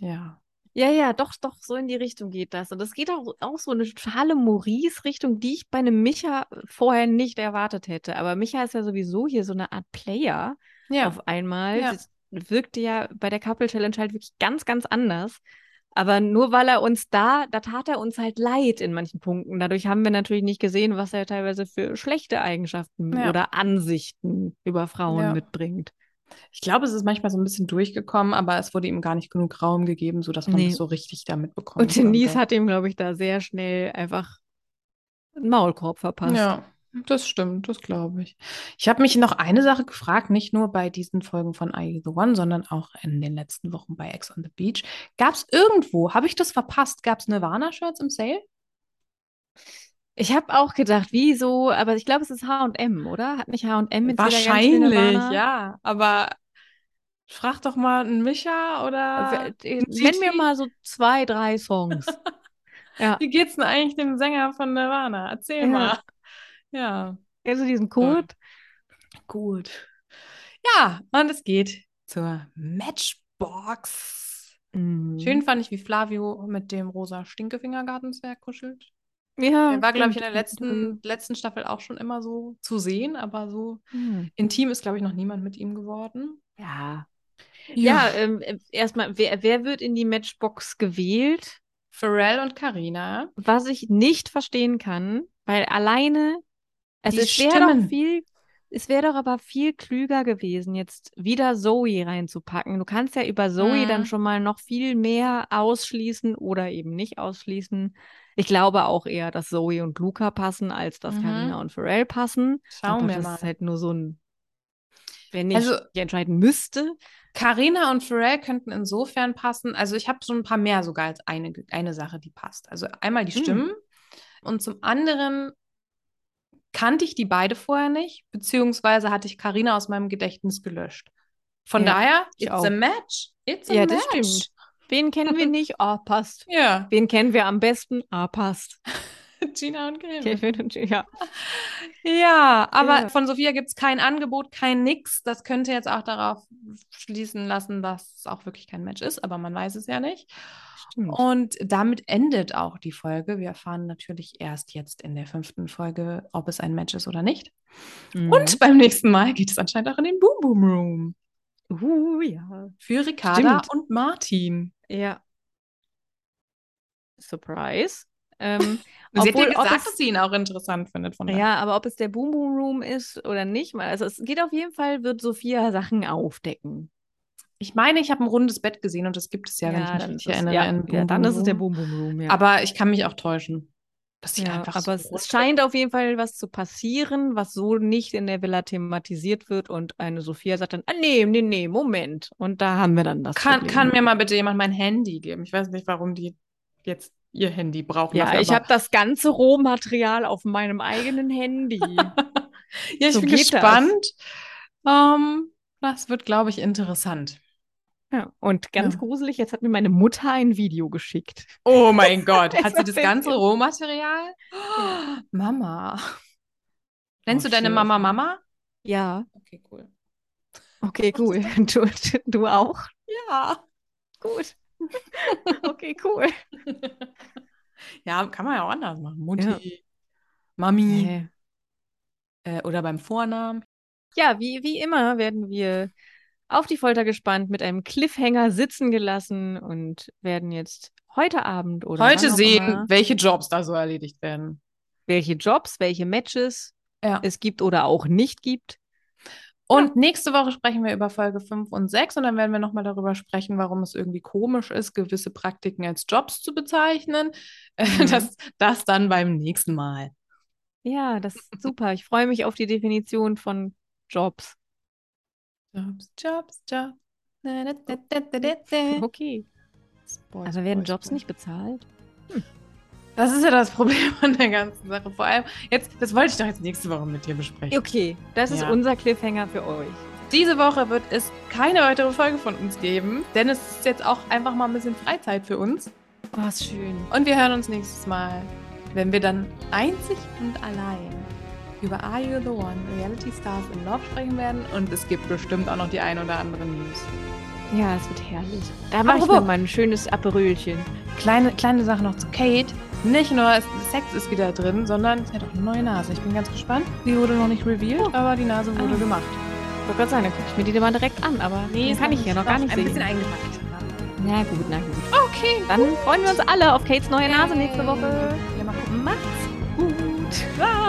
ja. Ja, ja, doch, doch, so in die Richtung geht das. Und das geht auch, auch so eine totale Maurice-Richtung, die ich bei einem Micha vorher nicht erwartet hätte. Aber Micha ist ja sowieso hier so eine Art Player Ja, auf einmal. Ja. Das wirkte ja bei der Couple Challenge halt wirklich ganz, ganz anders. Aber nur weil er uns da, da tat er uns halt leid in manchen Punkten. Dadurch haben wir natürlich nicht gesehen, was er teilweise für schlechte Eigenschaften Ja. oder Ansichten über Frauen mitbringt. Ich glaube, es ist manchmal so ein bisschen durchgekommen, aber es wurde ihm gar nicht genug Raum gegeben, sodass man Nee. das so richtig da mitbekommen Und Denise hat ihm, glaube ich, da sehr schnell einfach einen Maulkorb verpasst. Ja, das stimmt, das glaube ich. Ich habe mich noch eine Sache gefragt, nicht nur bei diesen Folgen von You the One, sondern auch in den letzten Wochen bei Ex on the Beach. Gab es irgendwo, habe ich das verpasst, gab es Nirvana-Shirts im Sale? Ich habe auch gedacht, wieso, aber ich glaube, es ist H&M, oder? Hat nicht H&M mit Wahrscheinlich, ja. Aber frag doch mal einen Micha oder Nenn mir mal so zwei, drei Songs. Ja, Wie geht's denn eigentlich dem Sänger von Nirvana? Erzähl Ja. mal. Ja, also diesen Code. gut. Ja, und es geht zur Matchbox. Mhm. Schön fand ich, wie Flavio mit dem rosa Stinkefingergartenzwerg kuschelt. Ja, Der war, glaube ich, in der letzten, letzten Staffel auch schon immer so zu sehen, aber so Mhm. intim ist, glaube ich, noch niemand mit ihm geworden. Ja. Ja, ähm, äh, erstmal, wer, wer wird in die Matchbox gewählt? Pharrell und Karina. Was ich nicht verstehen kann, weil alleine, also Die es wäre doch viel, es wäre doch aber viel klüger gewesen, jetzt wieder Zoe reinzupacken. Du kannst ja über Zoe Mhm. dann schon mal noch viel mehr ausschließen oder eben nicht ausschließen. Ich glaube auch eher, dass Zoe und Luca passen, als dass Mhm. Carina und Pharrell passen. Schauen wir das mal. ist halt nur so ein, wenn ich Also- entscheiden müsste. Carina und Pharrell könnten insofern passen. Also ich habe so ein paar mehr sogar als eine, eine Sache, die passt. Also einmal die Hm. Stimmen. Und zum anderen kannte ich die beide vorher nicht, beziehungsweise hatte ich Karina aus meinem Gedächtnis gelöscht. Von Ja, daher, it's auch. a match. It's a Ja, match. das stimmt. Wen kennen wir nicht? Ah, passt. Ja, Wen kennen wir am besten? Ah, passt. Gina und Kevin. Und ja. Ja, aber Ja. von Sophia gibt es kein Angebot, kein Nix. Das könnte jetzt auch darauf schließen lassen, dass es auch wirklich kein Match ist, aber man weiß es ja nicht. Stimmt. Und damit endet auch die Folge. Wir erfahren natürlich erst jetzt in der fünften Folge, ob es ein Match ist oder nicht. Mhm. Und beim nächsten Mal geht es anscheinend auch in den Boom Boom Room Uh, ja. für Ricarda Stimmt. und Martin. Ja. Surprise. Ähm, Sie hat ja Obwohl, gesagt, es- dass sie ihn auch interessant findet. Von ja, aber ob es der Boom Boom Room ist oder nicht, also es geht auf jeden Fall, wird Sophia Sachen aufdecken. Ich meine, ich habe ein rundes Bett gesehen und das gibt es ja, wenn ich mich richtig erinnere. ja, ja, dann ist es der. Boom Boom Room, ja. Aber ich kann mich auch täuschen. Das sieht ja, einfach aber so es, scheint auf jeden Fall was zu passieren, was so nicht in der Villa thematisiert wird und eine Sophia sagt dann, ah, nee, nee, nee, Moment. Und da haben wir dann das Kann, Problem. kann mir mal bitte jemand mein Handy geben? Ich weiß nicht, warum die jetzt ihr Handy brauchen. ja, dafür, ich habe das ganze Rohmaterial auf meinem eigenen Handy. ja, ich so bin das. gespannt. Ähm, das wird, glaube ich, interessant. Ja, und ganz Ja. gruselig, jetzt hat mir meine Mutter ein Video geschickt. Oh mein Gott, hat sie das ganze Rohmaterial? Mama. Nennst Oh, du deine schön. Mama Mama? Ja, Okay, cool. okay, cool. Du, du auch? Ja. Gut. okay, cool. Ja, kann man ja auch anders machen. Mutti, Mami äh, oder beim Vornamen. Ja, wie, wie immer werden wir auf die Folter gespannt, mit einem Cliffhanger sitzen gelassen und werden jetzt heute Abend oder Heute sehen, welche Jobs da so erledigt werden. welche Jobs, welche Matches Ja. es gibt oder auch nicht gibt. Und nächste Woche sprechen wir über Folge 5 und 6 und dann werden wir nochmal darüber sprechen, warum es irgendwie komisch ist, gewisse Praktiken als Jobs zu bezeichnen. Äh, Mhm. Das, das dann beim nächsten Mal. Ja, das ist super. Ich freue mich auf die Definition von Jobs. Jobs, Jobs, Jobs. Okay. Boys, Also werden Boys, Jobs Boys. nicht bezahlt? Das ist ja das Problem an der ganzen Sache. Vor allem, jetzt, das wollte ich doch jetzt nächste Woche mit dir besprechen. Okay, das ist Ja. unser Cliffhanger für euch. Diese Woche wird es keine weitere Folge von uns geben, denn es ist jetzt auch einfach mal ein bisschen Freizeit für uns. Oh, ist schön. Und wir hören uns nächstes Mal, wenn wir dann einzig und allein über Are You the One Reality Stars in Love sprechen werden. Und es gibt bestimmt auch noch die ein oder andere News. Ja, es wird herrlich. Da mache ich mir mal ein schönes Aperölchen. Kleine, kleine Sache noch zu Kate. Nicht nur ist- Sex ist wieder drin, sondern sie hat auch eine neue Nase. Ich bin ganz gespannt. Die wurde noch nicht revealed, Oh. aber die Nase wurde Ah. gemacht. Ich wollte gerade sagen, dann gucke ich mir die mal direkt an, aber nee, kann ich ja noch gar nicht ein sehen. bisschen eingepackt. Na gut, na gut. Okay, Dann freuen wir uns alle auf Kates neue Nase nächste Woche. Ja. Macht's gut. Ciao.